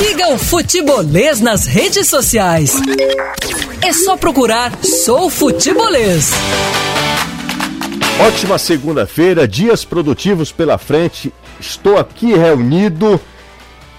Siga o Futebolês nas redes sociais. É só procurar Sou Futebolês. Ótima segunda-feira, dias produtivos pela frente. Estou aqui reunido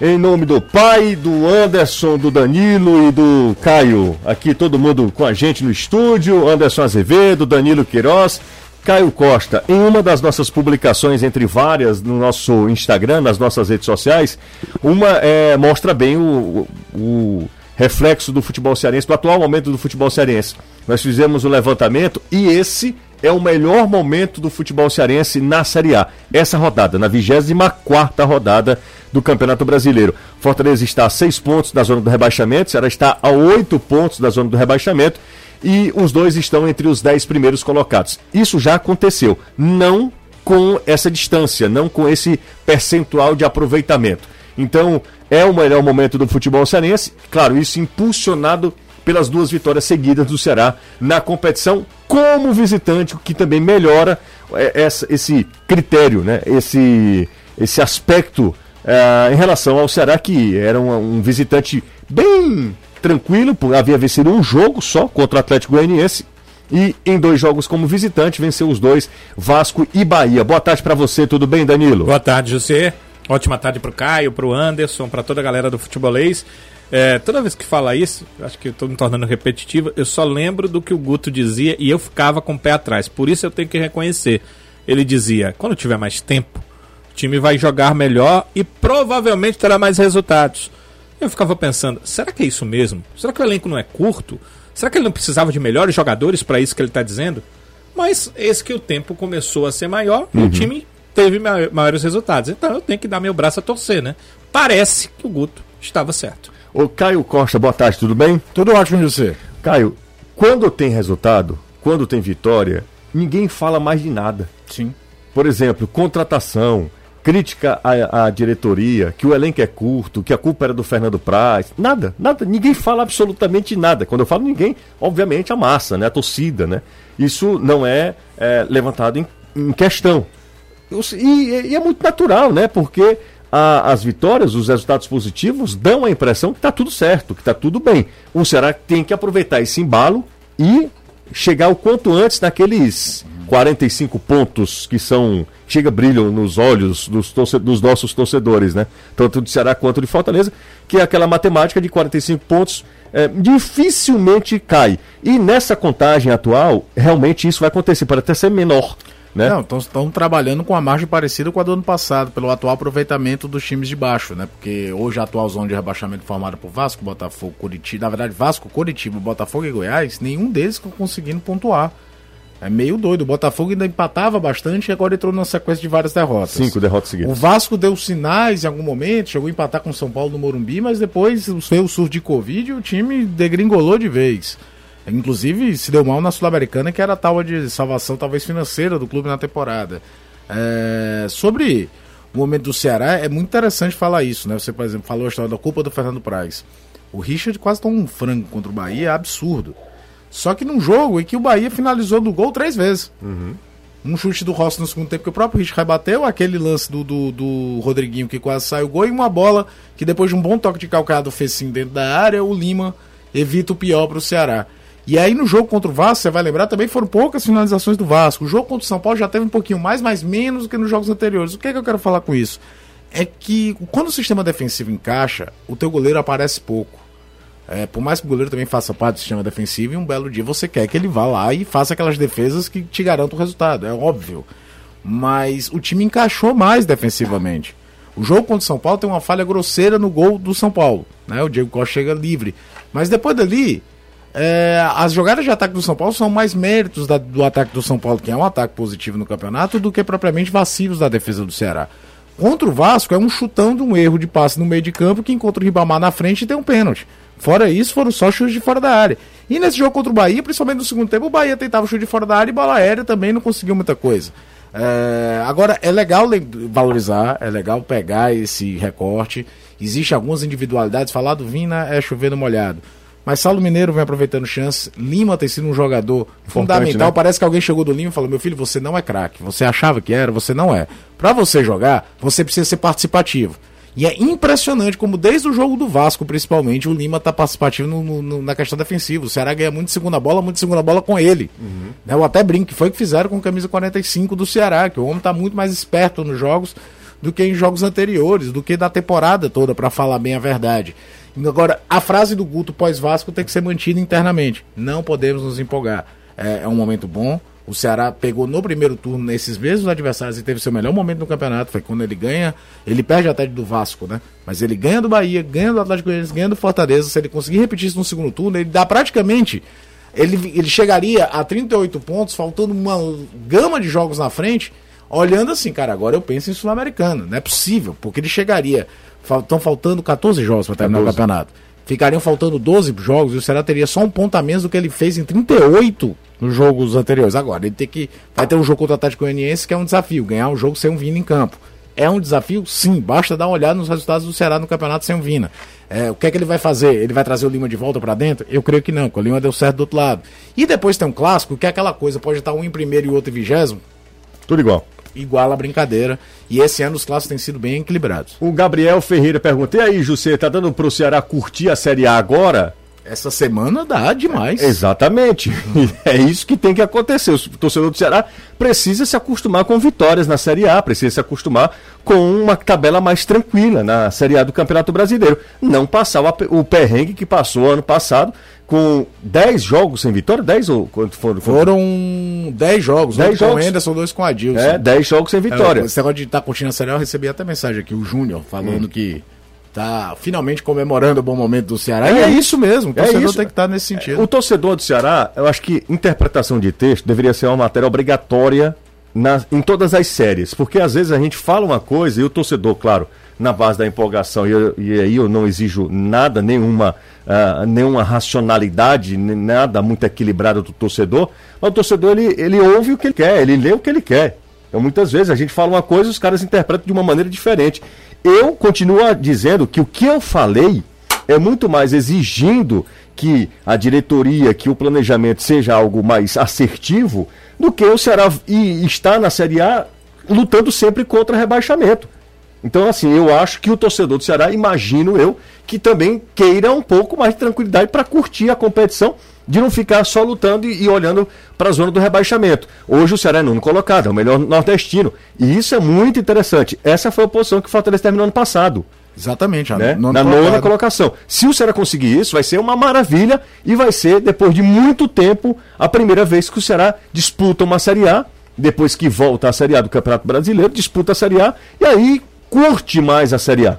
em nome do pai, do Anderson, do Danilo e do Caio. Aqui todo mundo com a gente no estúdio. Anderson Azevedo, Danilo Queiroz. Caio Costa, em uma das nossas publicações, entre várias, no nosso Instagram, nas nossas redes sociais, uma é, mostra bem o, o, reflexo do futebol cearense, do atual momento do futebol cearense. Nós fizemos o levantamento e esse é o melhor momento do futebol cearense na Série A. Essa rodada, na 24 rodada do Campeonato Brasileiro. Fortaleza está a seis pontos da zona do rebaixamento, Ceará está a oito pontos da zona do rebaixamento e os dois estão entre os dez primeiros colocados. Isso já aconteceu, não com essa distância, não com esse percentual de aproveitamento. Então, é o melhor momento do futebol cearense, claro, isso impulsionado pelas duas vitórias seguidas do Ceará na competição como visitante, o que também melhora é, esse critério, né? esse, esse aspecto é, em relação ao Ceará, que era um, um visitante bem tranquilo, havia vencido um jogo só contra o Atlético Goianiense e em dois jogos como visitante venceu os dois, Vasco e Bahia. Boa tarde para você, tudo bem, Danilo? Boa tarde, José. Ótima tarde para o Caio, para o Anderson, para toda a galera do futebolês. É, toda vez que fala isso, acho que estou me tornando repetitivo, eu só lembro do que o Guto dizia e eu ficava com o pé atrás. Por isso eu tenho que reconhecer. Ele dizia: quando tiver mais tempo, o time vai jogar melhor e provavelmente terá mais resultados. Eu ficava pensando, será que é isso mesmo? Será que o elenco não é curto? Será que ele não precisava de melhores jogadores para isso que ele está dizendo? Mas esse que o tempo começou a ser maior uhum. e o time teve maiores resultados. Então eu tenho que dar meu braço a torcer, né? Parece que o Guto estava certo. Ô Caio Costa, boa tarde, tudo bem? Tudo ótimo de você. Caio, quando tem resultado, quando tem vitória, ninguém fala mais de nada. Sim. Por exemplo, contratação, crítica à, à, diretoria, que o elenco é curto, que a culpa era do Fernando Praz. Nada, nada. Ninguém fala absolutamente nada. Quando eu falo ninguém, obviamente a massa, né? a torcida. Né? Isso não é, é levantado em, em questão. E, e, é muito natural, né? Porque a, as vitórias, os resultados positivos, dão a impressão que está tudo certo, que está tudo bem. O Ceará tem que aproveitar esse embalo e chegar o quanto antes naqueles 45 pontos que são chega brilham nos olhos dos, dos, nossos torcedores, né? Tanto de Ceará quanto de Fortaleza, que é aquela matemática de 45 pontos é, dificilmente cai. E nessa contagem atual, realmente isso vai acontecer, pode até ser menor. Né? Não, estão trabalhando com a margem parecida com a do ano passado, pelo atual aproveitamento dos times de baixo, né? Porque hoje a atual zona de rebaixamento formada por Vasco, Botafogo, Curitiba, na verdade Vasco, Curitiba, Botafogo e Goiás, nenhum deles conseguindo pontuar. É meio doido. O Botafogo ainda empatava bastante e agora entrou numa sequência de várias derrotas. Cinco derrotas seguidas. O Vasco deu sinais em algum momento, chegou a empatar com o São Paulo no Morumbi, mas depois veio o surto de Covid e o time degringolou de vez. Inclusive se deu mal na Sul-Americana, que era a tábua de salvação, talvez financeira, do clube na temporada. É... Sobre o momento do Ceará, é muito interessante falar isso, né? Você, por exemplo, falou a história da culpa do Fernando Praz. O Richard quase tomou um frango contra o Bahia, é absurdo. Só que num jogo em que o Bahia finalizou do gol três vezes. Uhum. Um chute do Rossi no segundo tempo que o próprio Rich rebateu, aquele lance do, do, do, Rodriguinho que quase saiu o gol, e uma bola que depois de um bom toque de calcado fez sim dentro da área, o Lima evita o pior para o Ceará. E aí no jogo contra o Vasco, você vai lembrar, também foram poucas finalizações do Vasco. O jogo contra o São Paulo já teve um pouquinho mais, mas menos do que nos jogos anteriores. O que é que eu quero falar com isso? É que quando o sistema defensivo encaixa, o teu goleiro aparece pouco. É, por mais que o goleiro também faça parte do sistema defensivo, e um belo dia você quer que ele vá lá e faça aquelas defesas que te garantam o resultado, é óbvio. Mas o time encaixou mais defensivamente. O jogo contra o São Paulo tem uma falha grosseira no gol do São Paulo. Né? O Diego Costa chega livre. Mas depois dali, é, as jogadas de ataque do São Paulo são mais méritos da, do ataque do São Paulo, que é um ataque positivo no campeonato, do que propriamente vacilos da defesa do Ceará. Contra o Vasco é um chutão de um erro de passe no meio de campo que encontra o Ribamar na frente e tem um pênalti. Fora isso, foram só chutes de fora da área. E nesse jogo contra o Bahia, principalmente no segundo tempo, o Bahia tentava chute de fora da área e bola aérea também não conseguiu muita coisa. É, agora, é legal valorizar, é legal pegar esse recorte. Existem algumas individualidades. Falar do Vina é chover no molhado. Mas Saulo Mineiro vem aproveitando chance. Lima tem sido um jogador fundamental. Né? Parece que alguém chegou do Lima e falou: Meu filho, você não é craque. Você achava que era, você não é. Para você jogar, você precisa ser participativo. E é impressionante como desde o jogo do Vasco, principalmente, o Lima tá participativo no, no, na questão defensiva. O Ceará ganha muito segunda bola, muito segunda bola com ele. Uhum. Né, eu até brinco que foi o que fizeram com a camisa 45 do Ceará, que o homem tá muito mais esperto nos jogos do que em jogos anteriores, do que da temporada toda, para falar bem a verdade. Agora, a frase do Guto pós-Vasco tem que ser mantida internamente. Não podemos nos empolgar. É, é um momento bom, o Ceará pegou no primeiro turno nesses mesmos adversários e teve seu melhor momento no campeonato. Foi quando ele ganha. Ele perde até do Vasco, né? Mas ele ganha do Bahia, ganha do Atlético Goianiense, ganha do Fortaleza. Se ele conseguir repetir isso no segundo turno, ele dá praticamente. Ele, ele chegaria a 38 pontos, faltando uma gama de jogos na frente. Olhando assim, cara, agora eu penso em Sul-Americano. Não é possível, porque ele chegaria. Estão faltando 14 jogos para terminar 14. o campeonato. Ficariam faltando 12 jogos e o Ceará teria só um ponto a menos do que ele fez em 38 nos jogos anteriores. Agora, ele tem que. Vai ter um jogo contra o Atlético Goianiense que é um desafio, ganhar um jogo sem um Vina em campo. É um desafio? Sim, basta dar uma olhada nos resultados do Ceará no campeonato sem um Vina. É, o que é que ele vai fazer? Ele vai trazer o Lima de volta para dentro? Eu creio que não, porque o Lima deu certo do outro lado. E depois tem um clássico, que é aquela coisa, pode estar um em primeiro e outro em vigésimo. Tudo igual igual a brincadeira. E esse ano os clássicos têm sido bem equilibrados. O Gabriel Ferreira perguntou: e aí, José, tá dando pro Ceará curtir a Série A agora? Essa semana dá demais. É, exatamente. é isso que tem que acontecer. O torcedor do Ceará precisa se acostumar com vitórias na Série A, precisa se acostumar com uma tabela mais tranquila na Série A do Campeonato Brasileiro. Não passar o, o perrengue que passou ano passado com 10 jogos sem vitória? 10 ou quanto foram? Foram 10 jogos. 10 jogos. com o Anderson, dois com a Dilson. É, 10 jogos sem vitória. É, esse negócio de estar tá curtindo a Série A, eu recebi até mensagem aqui, o Júnior, falando hum. que tá finalmente comemorando o bom momento do Ceará. É, e é isso mesmo, o é torcedor é tem que estar tá nesse sentido. O torcedor do Ceará, eu acho que interpretação de texto deveria ser uma matéria obrigatória na, em todas as séries, porque às vezes a gente fala uma coisa e o torcedor, claro, na base da empolgação, e, e aí eu não exijo nada, nenhuma, uh, nenhuma racionalidade, nada muito equilibrado do torcedor, mas o torcedor ele, ele ouve o que ele quer, ele lê o que ele quer. Então, muitas vezes a gente fala uma coisa e os caras interpretam de uma maneira diferente. Eu continuo dizendo que o que eu falei é muito mais exigindo que a diretoria, que o planejamento seja algo mais assertivo, do que o Ceará e estar na Série A lutando sempre contra rebaixamento. Então, assim, eu acho que o torcedor do Ceará, imagino eu, que também queira um pouco mais de tranquilidade para curtir a competição, de não ficar só lutando e, e olhando para a zona do rebaixamento. Hoje o Ceará é nono colocado, é o melhor nordestino. E isso é muito interessante. Essa foi a posição que o Fortaleza terminou ano passado. Exatamente, né? na nona colocação. Se o Ceará conseguir isso, vai ser uma maravilha e vai ser, depois de muito tempo, a primeira vez que o Ceará disputa uma Série A, depois que volta à Série A do Campeonato Brasileiro, disputa a Série A e aí curte mais a Série A.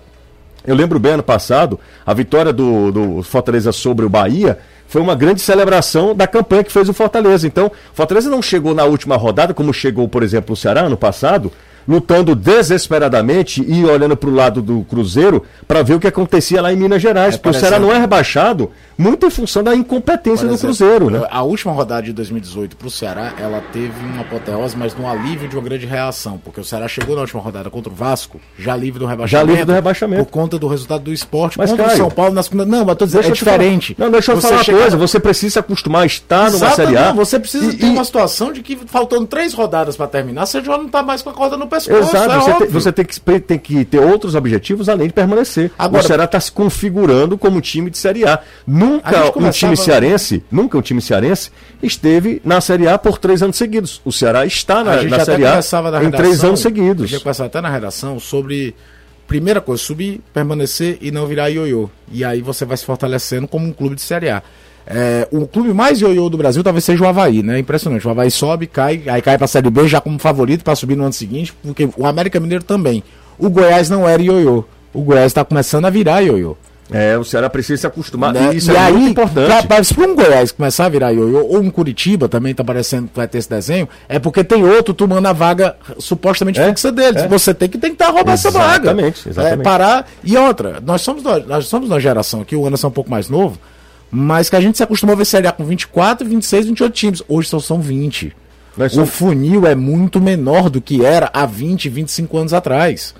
Eu lembro bem ano passado, a vitória do, do Fortaleza sobre o Bahia foi uma grande celebração da campanha que fez o Fortaleza. Então, Fortaleza não chegou na última rodada, como chegou, por exemplo, o Ceará ano passado, lutando desesperadamente e olhando para o lado do Cruzeiro para ver o que acontecia lá em Minas Gerais. É, porque o Ceará não é rebaixado muito em função da incompetência do Cruzeiro. Né? A última rodada de 2018 para o Ceará, ela teve uma apoteose, mas no alívio de uma grande reação. Porque o Ceará chegou na última rodada contra o Vasco, já livre do rebaixamento. Já livre do rebaixamento. Por conta do resultado do esporte mas, contra Caio, o São Paulo na segunda. Não, mas tô dizendo, é diferente. Não, deixa eu você falar uma coisa. Você precisa se acostumar a estar numa Exato, Série A. Não, você precisa e, ter e... uma situação de que faltando três rodadas para terminar, você já não está mais com a corda no pescoço. Exato, é você, te, você tem, que, tem que ter outros objetivos além de permanecer. Agora, o Ceará está se configurando como time de Série A. Nunca um time cearense, nunca um time cearense esteve na Série A por três anos seguidos. O Ceará está na, na Série A em três anos seguidos. A gente até na redação sobre primeira coisa, subir, permanecer e não virar ioiô. E aí você vai se fortalecendo como um clube de Série A. É, o clube mais ioiô do Brasil talvez seja o Havaí, né? Impressionante. O Havaí sobe, cai, aí cai pra Série B já como favorito para subir no ano seguinte, porque o América Mineiro também. O Goiás não era ioiô. O Goiás está começando a virar ioiô. É, o Ceará precisa se acostumar. Né? Isso e é aí, muito importante. Pra, se um Goiás começar a virar ioiô, ou um Curitiba também tá parecendo que vai ter esse desenho, é porque tem outro tomando a vaga supostamente é, fixa deles. É. Você tem que tentar roubar essa vaga. Exatamente, exatamente. É, parar. E outra, nós somos, nós somos uma geração aqui, o Anderson é um pouco mais novo, mas que a gente se acostumou a ver Série A com 24, 26, 28 times. Hoje só são 20. O funil é muito menor do que era há 20, 25 anos atrás.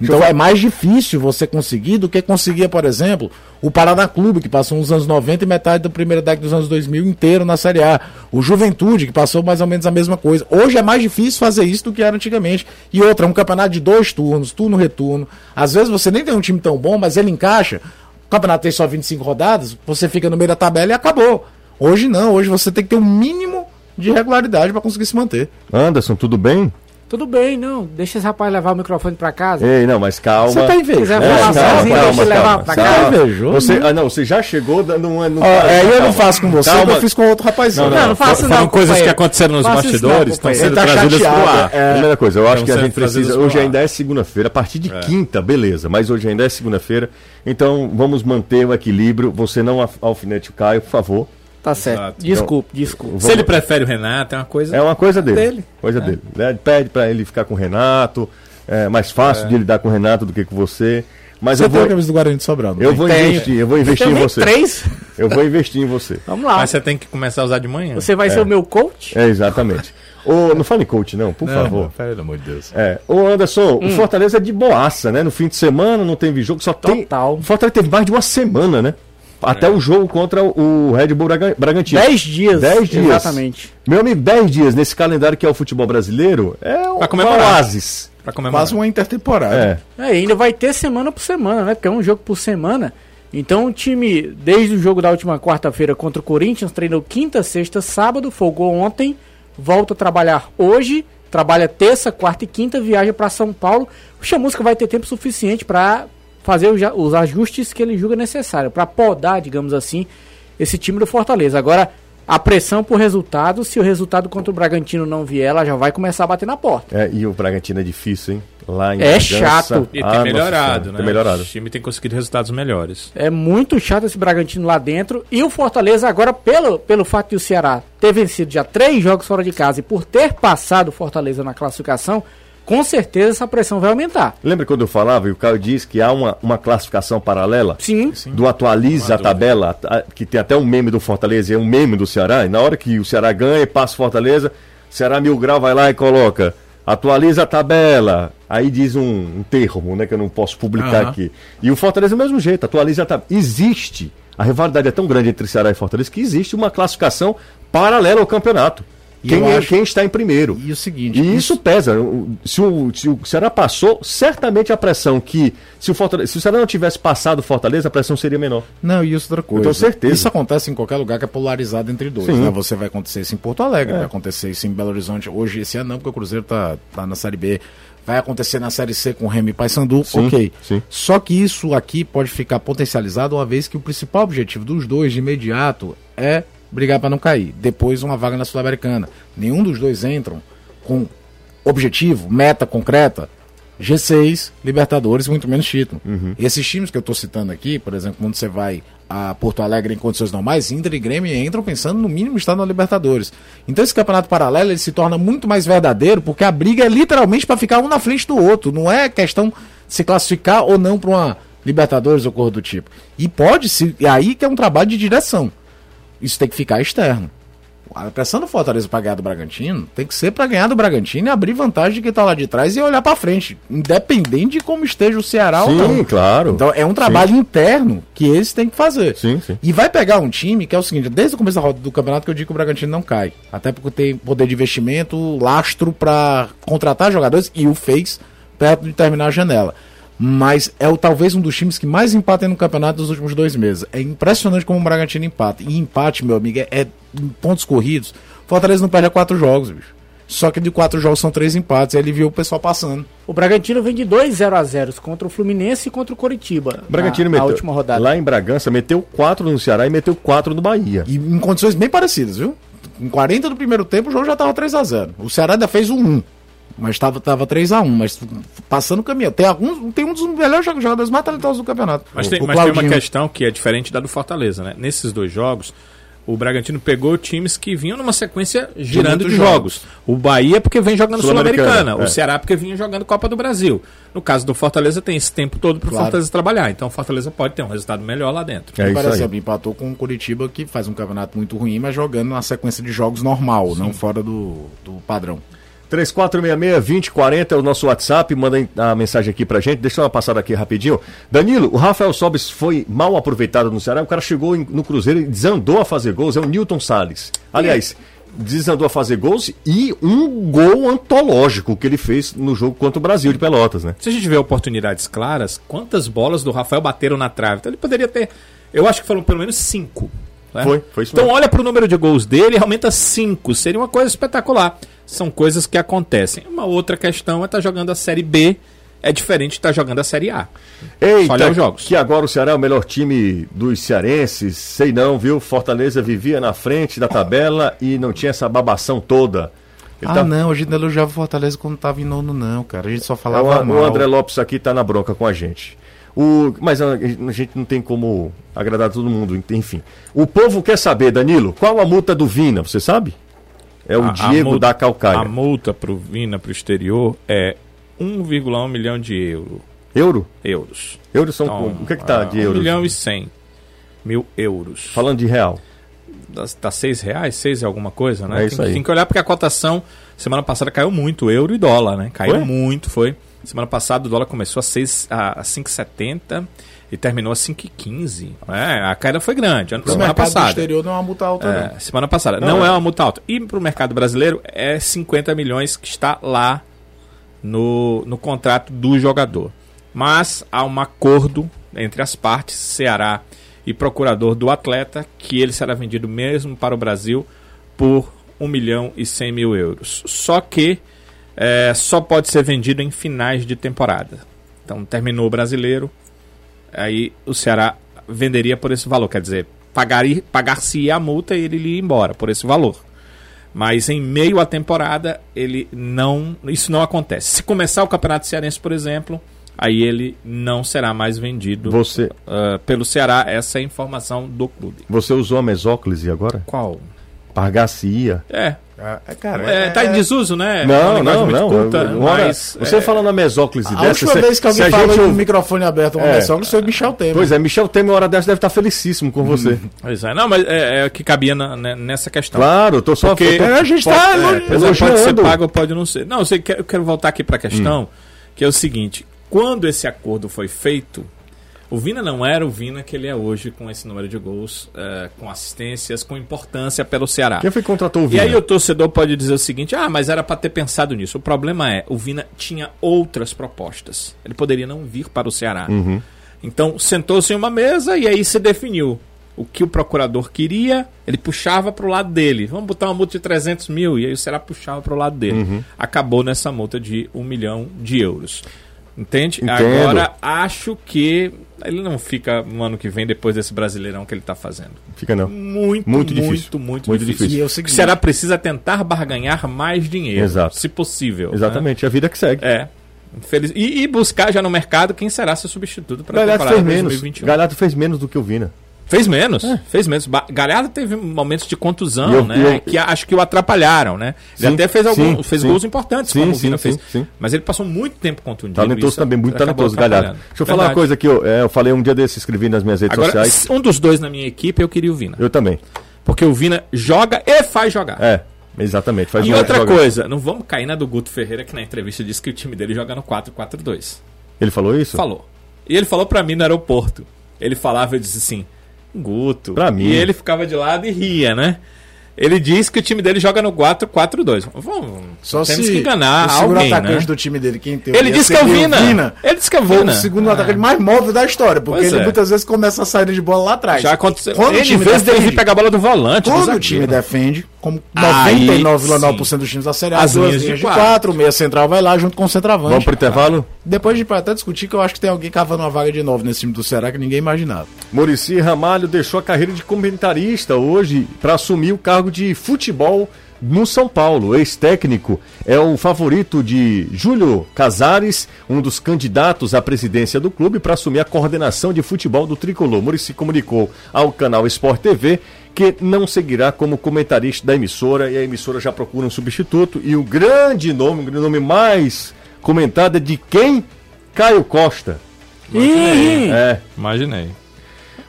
Então é mais difícil você conseguir do que conseguia, por exemplo, o Paraná Clube, que passou nos anos 90 e metade da primeira década dos anos 2000 inteiro na Série A. O Juventude, que passou mais ou menos a mesma coisa. Hoje é mais difícil fazer isso do que era antigamente. E outra, um campeonato de dois turnos, turno-returno. Às vezes você nem tem um time tão bom, mas ele encaixa. O campeonato tem só 25 rodadas, você fica no meio da tabela e acabou. Hoje não, hoje você tem que ter um mínimo de regularidade para conseguir se manter. Anderson, tudo bem? Tudo bem, não. Deixa esse rapaz levar o microfone pra casa. Ei, não, mas calma. Você tá invejoso. quiser É, falar calma, sozinho, calma, deixa ele levar calma. pra Você casa. tá invejoso, Você, né? ah, não, você já chegou dando uma. Ó, é, eu não Calma. faço com você, Calma. eu fiz com outro rapazinho. Não, não faça Foram não, coisas que aconteceram nos não, bastidores, estão sendo tá trazidas pro ar. é. Primeira coisa, eu acho Então, que a gente precisa. Hoje ainda é segunda-feira, a partir de quinta, beleza, mas hoje ainda é segunda-feira. Então vamos manter o equilíbrio. Você não alfinete o Caio, por favor. Tá certo. Exato. Desculpe, desculpe. Se ele prefere o Renato, é uma coisa. É uma coisa dele. Dele. Coisa dele. né? Pede pra ele ficar com o Renato. É mais fácil de lidar com o Renato do que com você. Mas Você eu tem a vou, camisa do Guarani de Sobral, não eu vou Tem. investir, eu vou investir em você. três. Eu vou investir em você. Vamos lá. Mas você tem que começar a usar de manhã. Você vai ser o meu coach? É, exatamente. Ô, não fale coach, não, por Não, favor. Pelo amor de Deus. É. Ô, Anderson, Hum. o Fortaleza é de boaça, né? No fim de semana não teve jogo, só tem. Total. O Fortaleza teve mais de uma semana, né? Até o jogo contra o Red Bull Braga- Bragantino. Dez dias. Dez dias. Exatamente. Meu amigo, 10 dias nesse calendário que é o futebol brasileiro é um oásis. Pra comemorar. Quase uma intertemporada. É. É, ainda vai ter semana por semana, né? Porque é um jogo por semana. Então o time, desde o jogo da última quarta-feira contra o Corinthians, treinou quinta, sexta, sábado, folgou ontem, volta a trabalhar hoje, trabalha terça, quarta e quinta, viaja para São Paulo. O Chamusca vai ter tempo suficiente para fazer os, ajustes que ele julga necessário, para podar, digamos assim, esse time do Fortaleza. Agora, a pressão por resultado, se o resultado contra o Bragantino não vier, ela já vai começar a bater na porta. É, e o Bragantino é difícil, hein? Lá em É Bragança. chato. E Ah, tem nossa melhorado, né? Tem melhorado. O time tem conseguido resultados melhores. É muito chato esse Bragantino lá dentro. E o Fortaleza, agora, pelo, pelo fato de o Ceará ter vencido já três jogos fora de casa e por ter passado o Fortaleza na classificação, com certeza essa pressão vai aumentar. Lembra quando eu falava e o Caio disse que há uma, uma classificação paralela? Sim. do atualiza a tabela, a- que tem até um meme do Fortaleza e um meme do Ceará, e na hora que o Ceará ganha e passa o Fortaleza, o Ceará Mil Grau vai lá e coloca, atualiza a tabela, aí diz um, um termo, né, que eu não posso publicar Aham. aqui. E o Fortaleza é do mesmo jeito, atualiza a tabela. Existe, a rivalidade é tão grande entre Ceará e Fortaleza que existe uma classificação paralela ao campeonato. Quem, é- acho- quem está em primeiro. E o seguinte, E isso pesa. O- Se o, se o Ceará passou, certamente a pressão que. Se o, Fortaleza, se o Ceará não tivesse passado o Fortaleza, a pressão seria menor. Não, e isso outra coisa. tenho certeza. Isso acontece em qualquer lugar que é polarizado entre dois. Né? Você vai acontecer isso em Porto Alegre, É. vai acontecer isso em Belo Horizonte. Hoje, esse ano não, porque o Cruzeiro tá, tá na Série B. Vai acontecer na Série C com o Remy Paysandu, ok. sim. Só que isso aqui pode ficar potencializado uma vez que o principal objetivo dos dois de imediato é brigar para não cair. Depois uma vaga na Sul-Americana. Nenhum dos dois entram com objetivo, meta concreta, G6, Libertadores, muito menos título. Esses times que eu estou citando aqui, por exemplo, quando você vai a Porto Alegre em condições normais, Inter e Grêmio entram pensando no mínimo estar na Libertadores. Então esse campeonato paralelo ele se torna muito mais verdadeiro porque a briga é literalmente para ficar um na frente do outro. Não é questão de se classificar ou não para uma Libertadores ou coisa do tipo. E pode se. E aí que é um trabalho de direção. Isso tem que ficar externo. A pressão do Fortaleza para ganhar do Bragantino tem que ser para ganhar do Bragantino e abrir vantagem de quem tá lá de trás e olhar para frente, independente de como esteja o Ceará ou não. Sim, claro. Então é um trabalho interno que eles têm que fazer. Sim, sim. E vai pegar um time que é o seguinte, desde o começo da roda do campeonato que eu digo que o Bragantino não cai. Até porque tem poder de investimento, lastro para contratar jogadores e o fez perto de terminar a janela. Mas é o, talvez um dos times que mais empatem no campeonato dos últimos dois meses. É impressionante como o Bragantino empata. E empate, meu amigo, é, é em pontos corridos. Fortaleza não perde a quatro jogos, bicho. Só que de quatro jogos são três empates. Aí ele viu o pessoal passando. O Bragantino vem de dois 0 a 0 contra o Fluminense e contra o Coritiba. O Bragantino na, meteu. na última rodada. Lá em Bragança, meteu 4 no Ceará e meteu 4 no Bahia. E em condições bem parecidas, viu? Em 40 do primeiro tempo o jogo já tava 3 a 0 O Ceará ainda fez um 1. Mas tava, tava 3 a 1 mas passando o caminho. Tem, alguns, tem um dos melhores jogadores mais talentosos do campeonato. Mas, O- tem, o mas tem uma questão que é diferente da do Fortaleza, né? Nesses dois jogos, o Bragantino pegou times que vinham numa sequência girando de muitos jogos. O Bahia porque vem jogando Sul-Americana, Sul-Americana. é. O Ceará porque vinha jogando Copa do Brasil. No caso do Fortaleza, tem esse tempo todo para o Claro. Fortaleza trabalhar. Então o Fortaleza pode ter um resultado melhor lá dentro. É Por exemplo, empatou com o Curitiba, que faz um campeonato muito ruim, mas jogando na sequência de jogos normal, não fora do, do padrão. 3466-2040 é o nosso WhatsApp, manda a mensagem aqui pra gente. Deixa eu passada aqui rapidinho. Danilo, o Rafael Sobis foi mal aproveitado no Ceará. O cara chegou no Cruzeiro e desandou a fazer gols. É o Newton Salles. Aliás, desandou a fazer gols e um gol antológico que ele fez no jogo contra o Brasil de Pelotas, né? Se a gente vê oportunidades claras, quantas bolas do Rafael bateram na trave? Então ele poderia ter. Eu acho que foram pelo menos cinco. Né? Foi, foi isso Então mesmo. olha pro número de gols dele e aumenta cinco. Seria uma coisa espetacular. São coisas que acontecem. Uma outra questão é estar jogando a Série B. É diferente de estar jogando a Série A. Eita, olhar os jogos. que agora o Ceará é o melhor time dos cearenses. Sei não, viu? Fortaleza vivia na frente da tabela e não tinha essa babação toda. Ele ah, tá- não, a gente não elogiava o Fortaleza quando tava em nono, não, cara. A gente só É, falava o, mal. o André Lopes aqui tá na bronca com a gente. O, mas a, a gente não tem como agradar todo mundo, enfim. O povo quer saber, Danilo, qual a multa do Vina, você sabe? É o A- a Diego multa- da Calcaia. A multa pro Vina pro exterior é 1,1 milhão de euro, Euro? euros. Euros são Então, como? O que é que tá ah, de 1 euros? milhão e 100 mil euros. Falando de real. Tá seis reais, seis e alguma coisa, né? É isso tem, aí. tem que olhar porque a cotação semana passada caiu muito, euro e dólar, né? Caiu Foi? muito, foi. Semana passada o dólar começou a, seis, a, a 5,70 e terminou a 5,15. É, a queda foi grande, ano- Pro semana passada. exterior não é uma multa alta, não. É, semana passada. Não, Não, é. é uma multa alta. E para o mercado brasileiro é 50 milhões que está lá no, no contrato do jogador. Mas há um acordo entre as partes, Ceará e procurador do atleta, que ele será vendido mesmo para o Brasil por 1 milhão e 100 mil euros. Só que é, só pode ser vendido em finais de temporada. Então terminou o brasileiro, aí o Ceará venderia por esse valor, quer dizer, pagaria, pagar-se a multa e ele iria embora por esse valor. Mas em meio à temporada, ele não. Isso não acontece. Se começar o Campeonato Cearense, por exemplo, aí ele não será mais vendido Você, ah, pelo Ceará. Essa é a informação do clube. você usou a mesóclise agora? Qual? Pagar-se-ia? É. É, cara, é, tá em desuso, né? É Não, não, não. hora- mas, você é, falando a mesóclise A dessa... última se- vez que alguém a falou gente no ouv- microfone aberto uma É. mensagem foi Michel Temer. Pois é, Michel Temer, uma hora dessa, deve estar felicíssimo com você. Pois é. Não, mas é, é o que cabia na- né, nessa questão. Claro, tô só... Porque tô- É, a gente pode- tá é, elogiando. Pois é, pode ser pago ou pode não ser. Não, eu, sei eu quero voltar aqui para a questão, que é o seguinte: quando esse acordo foi feito, o Vina não era o Vina que ele é hoje, com esse número de gols, eh, com assistências, com importância pelo Ceará. Quem foi que contratou o E Vina? aí o torcedor pode dizer o seguinte: ah, mas era para ter pensado nisso. O problema é, o Vina tinha outras propostas. Ele poderia não vir para o Ceará. Uhum. Então sentou-se em uma mesa e aí se definiu o que o procurador queria. Ele puxava para o lado dele. Vamos botar uma multa de 300 mil e aí o Ceará puxava para o lado dele. Uhum. Acabou nessa multa de um milhão de euros. Entende? Entendo. Agora acho que ele não fica no ano que vem depois desse brasileirão que ele está fazendo. Fica não. Muito, Muito muito, difícil. muito, muito, Muito difícil. difícil. E é Ceará precisa tentar barganhar mais dinheiro, Exato. se possível. Exatamente, a vida que segue. né? É. Infeliz- E, e buscar já no mercado quem será seu substituto para a Galhardo temporada fez menos. 2021. Galhardo fez menos do que o Vina. Fez menos, fez menos. Galhardo teve momentos de contusão, eu- né? eu- que acho que o atrapalharam, né? Ele Sim, até fez, algum, sim, fez sim. gols importantes, Sim, como o Vina fez. Mas ele passou muito tempo contundido. Talentoso também, muito talentoso, Galhardo. Deixa eu falar uma Verdade. coisa que eu, é, eu falei um dia desse, escrevi nas minhas redes Agora, sociais. um dos dois na minha equipe, eu queria o Vina. Eu também. Porque o Vina joga e faz jogar. É, exatamente. Faz E outra joga- coisa, não vamos cair na do Guto Ferreira, que na entrevista disse que o time dele joga no 4-4-2. Ele falou isso? Falou. E ele falou pra mim no aeroporto. Ele falava, eu disse assim, Guto. Pra mim. E ele ficava de lado e ria, né? Ele disse que o time dele joga no 4-4-2. Vamos, Só temos se que enganar o segundo alguém, atacante né? do time dele, quem tem Ele disse que é o Vina. Ele disse que é o Foi o Vina. segundo atacante mais móvel da história, porque Pois ele é. muitas vezes começa a saída de bola lá atrás. Já aconteceu. Quando o Ele time fez dele defende- pegar a bola do volante. do Quando o time defende, como Aí, 99,9% dos times da Série A, As duas linhas de linhas de o meia central vai lá junto com o centroavante. Vamos pro intervalo? Depois pode até discutir que eu acho que tem alguém cavando uma vaga de novo nesse time do Ceará que ninguém imaginava. Murici Ramalho deixou a carreira de comentarista hoje para assumir o cargo de futebol no São Paulo. Ex-técnico é o favorito de Júlio Casares, um dos candidatos à presidência do clube, para assumir a coordenação de futebol do tricolor. Murici comunicou ao canal Sport TV que não seguirá como comentarista da emissora e a emissora já procura um substituto. E o grande nome, o nome mais comentado é de quem? Caio Costa. Imaginei. É, Imaginei.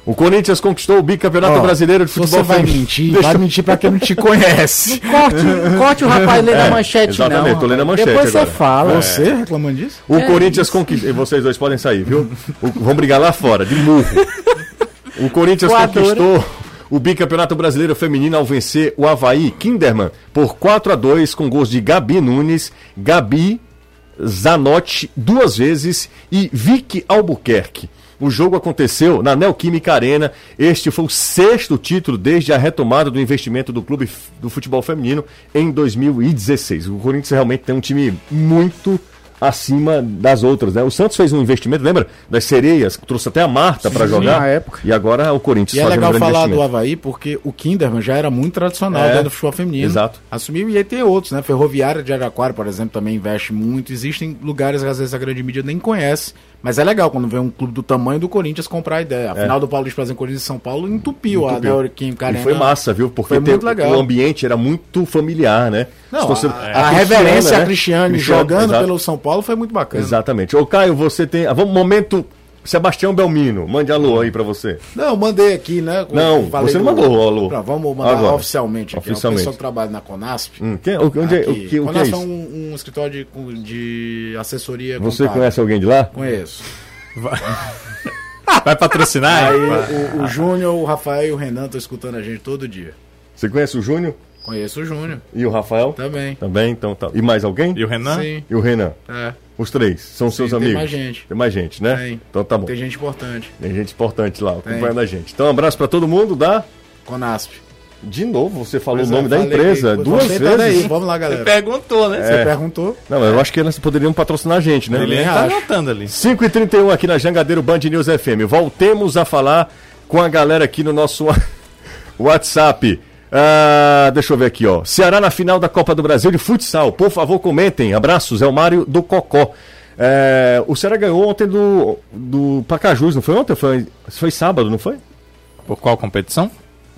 O Corinthians conquistou o bicampeonato Ó, brasileiro de futebol você vai feminino. mentir, Deixa vai eu- mentir pra quem não te conhece. Corte, corte o rapaz lendo a manchete, exatamente, não. tô lendo a manchete Depois agora. você fala. Você reclamando disso? O É Corinthians conquistou. E vocês dois podem sair, viu? O- Vão brigar lá fora, de murro. O Corinthians conquistou o bicampeonato brasileiro feminino ao vencer o Havaí Kinderman por 4 a 2 com gols de Gabi Nunes, Gabi Zanotti duas vezes e Vicky Albuquerque. O jogo aconteceu na Neoquímica Arena. Este foi o sexto título desde a retomada do investimento do clube do futebol feminino em 2016. O Corinthians realmente tem um time muito acima das outras, né? O Santos fez um investimento, lembra? Das sereias, trouxe até a Marta para jogar. na época. E agora o Corinthians E é legal um falar do. Havaí porque o Kinderman já era muito tradicional É, dentro do futebol feminino. exato. Assumiu e aí tem outros, né? Ferroviária de Araquara, por exemplo, também investe muito. Existem lugares que às vezes a grande mídia nem conhece. Mas é legal quando vê um clube do tamanho do Corinthians comprar a ideia. A final do Paulista fazendo Corinthians e São Paulo entupiu, a Entupiu. Neoquímica E Arena. foi massa, viu? Porque Foi muito legal. o ambiente era muito familiar, né? Não, Se fosse- a, a reverência a Cristiane Cristiane, jogando exato. pelo São Paulo foi muito bacana. Exatamente. Ô, Caio, você tem. ah, Vamos, momento. Sebastião Belmino, mande alô aí pra você. Não, mandei aqui, né? Não, falei você não mandou o alô. Não, vamos mandar Agora. oficialmente aqui. Oficialmente. O pessoal que trabalha na Conasp. Hum, quem- o, onde é, o, que, o que é Conasp é isso? um, um escritório de, de assessoria Você contábil. conhece alguém de lá? Conheço. Vai patrocinar? Aí Vai. o, o Júnior, o Rafael e o Renan estão escutando a gente todo dia. Você conhece o Júnior Conheço o Júnior e o Rafael? também. Também, então tá. E mais alguém? E o Renan? Sim, E o Renan? é. Os três. São seus tem amigos. mais gente. Tem mais gente, né? Tem. Então tá bom. Tem gente importante. Tem gente importante lá acompanhando a gente. Então, um abraço pra todo mundo da. Conasp. De novo, você falou Pois o é, nome da empresa que- duas Você tá vezes. Vamos lá, Você galera. perguntou, né? Você É. perguntou? Não, eu acho que elas poderiam patrocinar a gente, né? Ele tá anotando ali. 5 e 31 aqui na Jangadeiro Band News FM. Voltemos a falar com a galera aqui no nosso WhatsApp. Ah, deixa eu ver aqui, ó. Ceará na final da Copa do Brasil de futsal. Por favor, comentem. Abraços, é o Mário do Cocó. É, o Ceará ganhou ontem do, do Pacajus, não foi ontem? Foi, foi sábado, não foi? Por qual competição?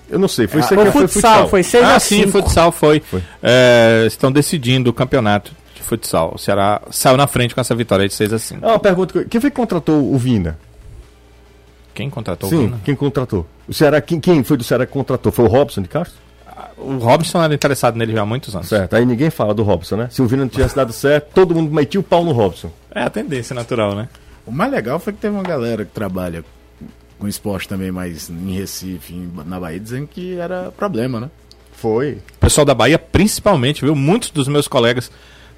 Eu não sei. Foi, Ah, Foi foi futsal, foi 6 ah, a sim, 5. futsal foi. Foi. É, estão decidindo o campeonato de futsal. O Ceará saiu na frente com essa vitória de 6 a 5. Ah, uma pergunta. que- Quem foi que contratou o Vina? Quem contratou Sim, o Vina? quem contratou? O Ceará, quem, quem foi do Ceará que contratou? Foi o Robson de Castro? O Robson era interessado nele já há muitos anos. Certo, aí ninguém fala do Robson, né? Se o Vina não tivesse dado certo, todo mundo metia o pau no Robson. É a tendência natural, né? O mais legal foi que teve uma galera que trabalha com esporte também, mas em Recife, na Bahia, dizendo que era problema, né? Foi. O pessoal da Bahia, principalmente, viu? Muitos dos meus colegas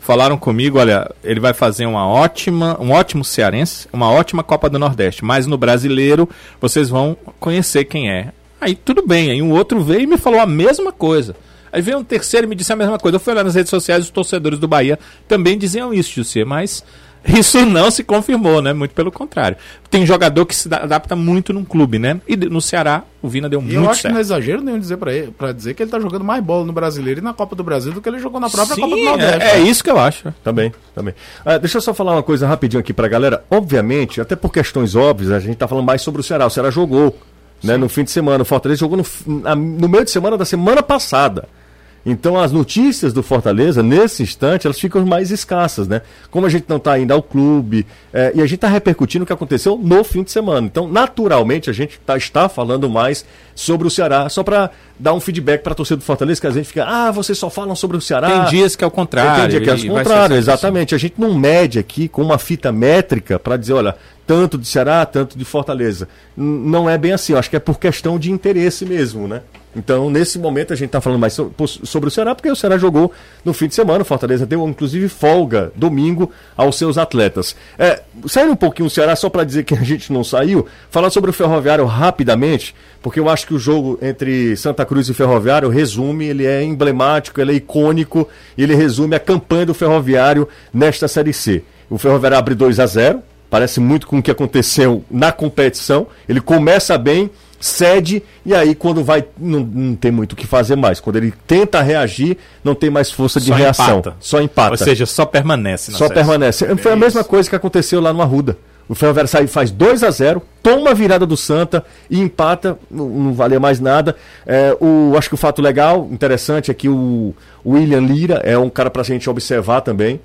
falaram comigo, olha, ele vai fazer uma ótima, um ótimo cearense, uma ótima Copa do Nordeste, mas no brasileiro vocês vão conhecer quem é. Aí tudo bem, aí um outro veio e me falou a mesma coisa. Aí veio um terceiro e me disse a mesma coisa. Eu fui olhar nas redes sociais, os torcedores do Bahia também diziam isso, José, mas isso não se confirmou, né? Muito pelo contrário. Tem jogador que se da- adapta muito num clube, né? E no Ceará, o Vina deu E muito eu acho que certo. não é exagero nenhum dizer pra, ele, pra dizer que ele tá jogando mais bola no brasileiro e na Copa do Brasil do que ele jogou na própria Sim, Copa do Nordeste. é, é isso que eu acho. Também, também. Ah, deixa eu só falar uma coisa rapidinho aqui pra galera. Obviamente, até por questões óbvias, a gente tá falando mais sobre o Ceará. O Ceará jogou, né, no fim de semana. O Fortaleza jogou no, no meio de semana da semana passada. Então as notícias do Fortaleza, nesse instante, elas ficam mais escassas, né? Como a gente não está ainda ao clube, é, e a gente está repercutindo o que aconteceu no fim de semana. Então, naturalmente, a gente tá, está falando mais sobre o Ceará, só para dar um feedback para a torcida do Fortaleza, que a gente fica, ah, vocês só falam sobre o Ceará. Tem dias que é o contrário. Tem dia que é o contrário, sempre exatamente. A gente não mede aqui com uma fita métrica para dizer, olha, tanto de Ceará, tanto de Fortaleza. Não é bem assim, eu acho que é por questão de interesse mesmo, né? Então, nesse momento, a gente está falando mais sobre o Ceará, porque o Ceará jogou no fim de semana. O Fortaleza deu, inclusive, folga domingo aos seus atletas. É, saindo um pouquinho o Ceará, só para dizer que a gente não saiu, falar sobre o Ferroviário rapidamente, porque eu acho que o jogo entre Santa Cruz e Ferroviário resume, ele é emblemático, ele é icônico, ele resume a campanha do Ferroviário nesta Série C. O Ferroviário abre 2 a 0 parece muito com o que aconteceu na competição. Ele começa bem, cede, e aí quando vai, não, não tem muito o que fazer mais. Quando ele tenta reagir, não tem mais força de Só reação. empata. Só empata. Ou seja, só permanece. na Só série. permanece. Foi a mesma coisa que aconteceu lá no Arruda. O Ferroviário sai, faz 2 a 0 toma a virada do Santa e empata, não, não valia mais nada. É, o, acho que o fato legal, interessante, é que o, o William Lira é um cara pra gente observar também.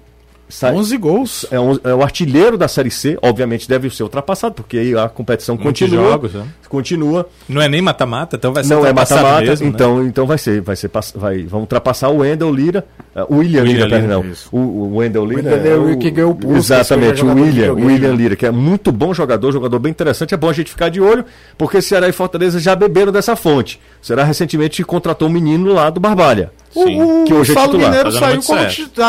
Sai- 11 gols. é, um- é o artilheiro da Série C, obviamente deve ser ultrapassado, porque aí a competição Muitos continua. jogos, né? Continua. Não é nem mata-mata, então vai ser Não é mata-mata, mesmo, né? então, então vai ser, vai ser, vai, vão ultrapassar o Wendel Lira, uh, o William, William Lira, Lira, perdão. O, o Wendel Lira, Lira é o que ganhou o Exatamente, é o William, William né? Lira, que é muito bom jogador, jogador bem interessante, é bom a gente ficar de olho, porque Ceará e Fortaleza já beberam dessa fonte. Será recentemente contratou um menino lá do Barbalha. Sim. O, Que hoje é Saulo titular. Mineiro Tá saiu como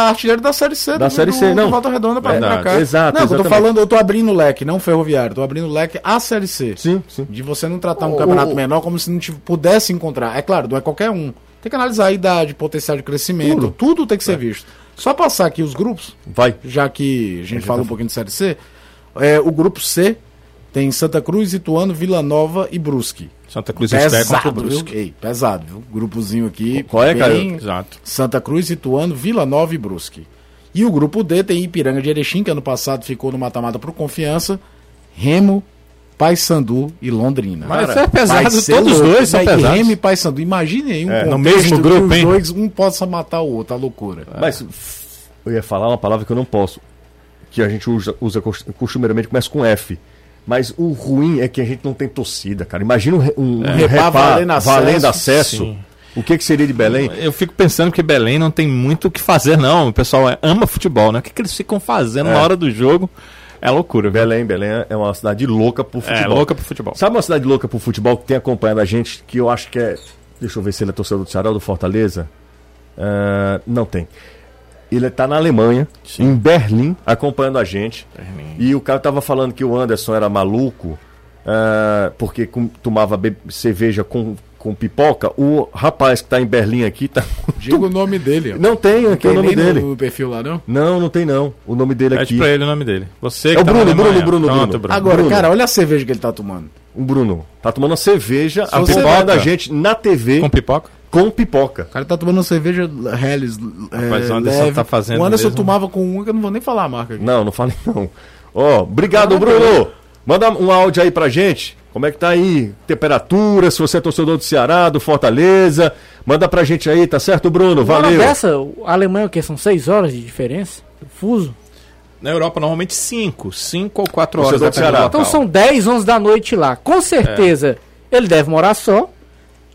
artilheiro da Série C. Da do- Série do- C, não. do Volta Redonda pra vir pra Verdade. cá. Exato, Não, eu tô falando, eu tô abrindo o leque, não ferroviário. Tô abrindo o leque a Série C. Sim, sim. De você não tratar um O- campeonato o- menor como se não tive- pudesse encontrar. É claro, não é qualquer um. Tem que analisar a idade, potencial de crescimento, Tudo. tudo, tem que ser visto. Só passar aqui os grupos, Vai. já que a gente falou um pouquinho de Série C. É, o grupo C tem Santa Cruz, Ituano, Vila Nova e Brusque. Santa Cruz estreia contra o Pesado, viu? Brusque. Ei, pesado, viu? Grupozinho aqui. Qual é, bem- Exato. Santa Cruz, Ituano, Vila Nova e Brusque. E o grupo D tem Ipiranga de Erechim, que ano passado ficou no mata-mata por confiança, Remo, Paysandu e Londrina. Mas Cara, é pesado, todos os louco. dois são Vai, pesados. Remo e Paysandu. Imagine aí um É, no mesmo que grupo, hein? dois, um possa matar o outro, a loucura. Mas eu ia falar uma palavra que eu não posso, que a gente usa, usa cos- costumeiramente, começa com F. Mas o ruim é que a gente não tem torcida, cara. Imagina um, um, um Repá valendo acesso. valendo acesso. Sim. O que, que seria de Belém? Eu fico pensando que Belém não tem muito o que fazer, não. O pessoal é- ama futebol, né? O que, que eles ficam fazendo É. na hora do jogo? É loucura. Belém, Belém é uma cidade louca por É futebol. louca pro futebol. Sabe uma cidade louca por futebol que tem acompanhado a gente, que eu acho que é. Deixa eu ver se ele é torcedor do Ceará ou do Fortaleza. Ah, não tem. Ele tá na Alemanha, Sim. em Berlim, acompanhando a gente. Berlim. E o cara tava falando que o Anderson era maluco ah, porque com- tomava cerveja com, com pipoca. O rapaz que tá em Berlim aqui tá. Diga o nome dele. ó. Não tem aqui Tem o nome nem dele. no perfil lá, não? Não, não tem não. O nome dele Pede aqui. pra ele o nome dele. Você É que o tá na Bruno. Bruno, Bruno, Pronto, Bruno. Agora, Bruno. cara, olha a cerveja que ele tá tomando. O Bruno tá tomando uma cerveja, Se você- acompanhando a gente na TV Com pipoca? Com pipoca. O cara tá tomando uma cerveja Helles. Rapaz, é, o Anderson leve. tá fazendo O Anderson mesmo. tomava com uma que eu não vou nem falar a marca aqui. Não, não falei não. Ó, obrigado, Ah, Bruno. Manda um áudio aí pra gente. Como é que tá aí? Temperatura, se você é torcedor do Ceará, do Fortaleza. Manda pra gente aí, tá certo, Bruno? Uma Valeu. dessa, a Alemanha o quê? São seis horas de diferença? Fuso? Na Europa, normalmente 5. 5 ou 4 Torcedor horas. do Ceará. Então são 10, 11 da noite lá. Com certeza ele deve morar só.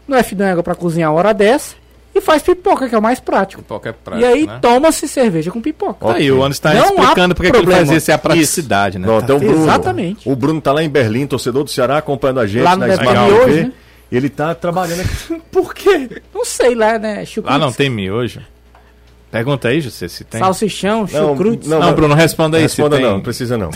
Não é da água pra cozinhar a hora dessa. E faz pipoca, que é o mais prático. Pipoca é e prático, aí né? toma-se cerveja com pipoca. Aí, o Anderson tá Não há explicando porque que ele problema. fazia isso. É a praticidade, né? Não, Tá- Bruno. Exatamente. O Bruno tá lá em Berlim, torcedor do Ceará, acompanhando a gente Lá no na Smart hoje, né? Ele tá trabalhando aqui. Por quê? Não sei lá, né? Chucrutes, Ah, não, tem miojo. Pergunta aí, José, se tem. Salsichão, Não, chucrutes. não, Não, Bruno, responda aí Responda se tem. não, não precisa não.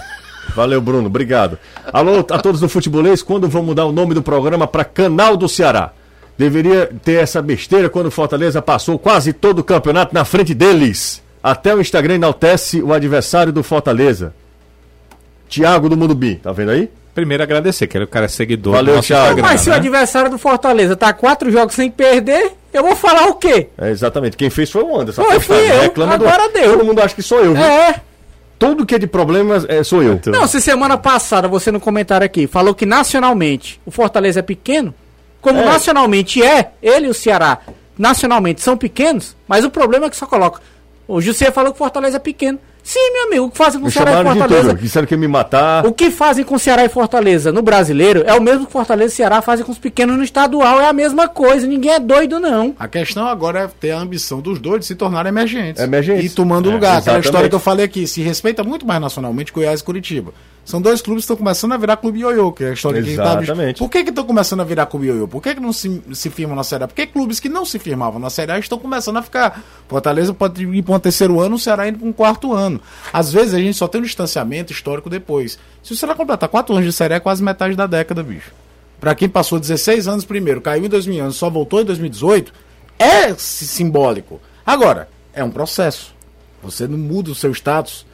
Valeu, Bruno, obrigado. Alô a todos do Futebolês, quando vão mudar o nome do programa para Canal do Ceará? Deveria ter essa besteira quando o Fortaleza passou quase todo o campeonato na frente deles. Até o Instagram enaltece o adversário do Fortaleza. Tiago do Mundo Bi, tá vendo aí? Primeiro agradecer, que ele é o cara é seguidor Valeu, do nosso Thiago. Instagram, Mas se o né? adversário do Fortaleza tá quatro jogos sem perder, eu vou falar o quê? É, exatamente. Quem fez foi o Anderson. Foi, fui eu. Reclama do- Agora deu. Todo mundo acha que sou eu, viu? É. Tudo que é de problemas é, sou eu. Não, se semana passada você no comentário aqui falou que nacionalmente o Fortaleza é pequeno, como É. nacionalmente é, ele e o Ceará nacionalmente são pequenos, mas o problema é que só coloca. O José falou que o Fortaleza é pequeno. Sim, meu amigo, o que fazem com Me o Ceará e Fortaleza? tudo. Disseram que me matar. O que fazem com o Ceará e Fortaleza no brasileiro é o mesmo que Fortaleza e Ceará fazem com os pequenos no estadual, é a mesma coisa, ninguém é doido não. A questão agora é ter a ambição dos dois de se tornarem emergentes. Emergentes. E tomando É, lugar. Aquela exatamente. história que eu falei aqui, se respeita muito mais nacionalmente Goiás e Curitiba. São dois clubes que estão começando a virar clube ioiô, que é a história que tá- Exatamente. Por que que estão começando a virar clube ioiô? Por que que não se, se firmam na Série A? Por que clubes que não se firmavam na Série A estão começando a ficar? Fortaleza pode ir para um terceiro ano, o Ceará indo para um quarto ano. Às vezes a gente só tem um distanciamento histórico depois. Se o Ceará completar quatro anos de Série A, é quase metade da década, bicho. Pra quem passou 16 anos primeiro, caiu em 2011, só voltou em 2018, é si- simbólico. Agora, é um processo. Você não muda o seu status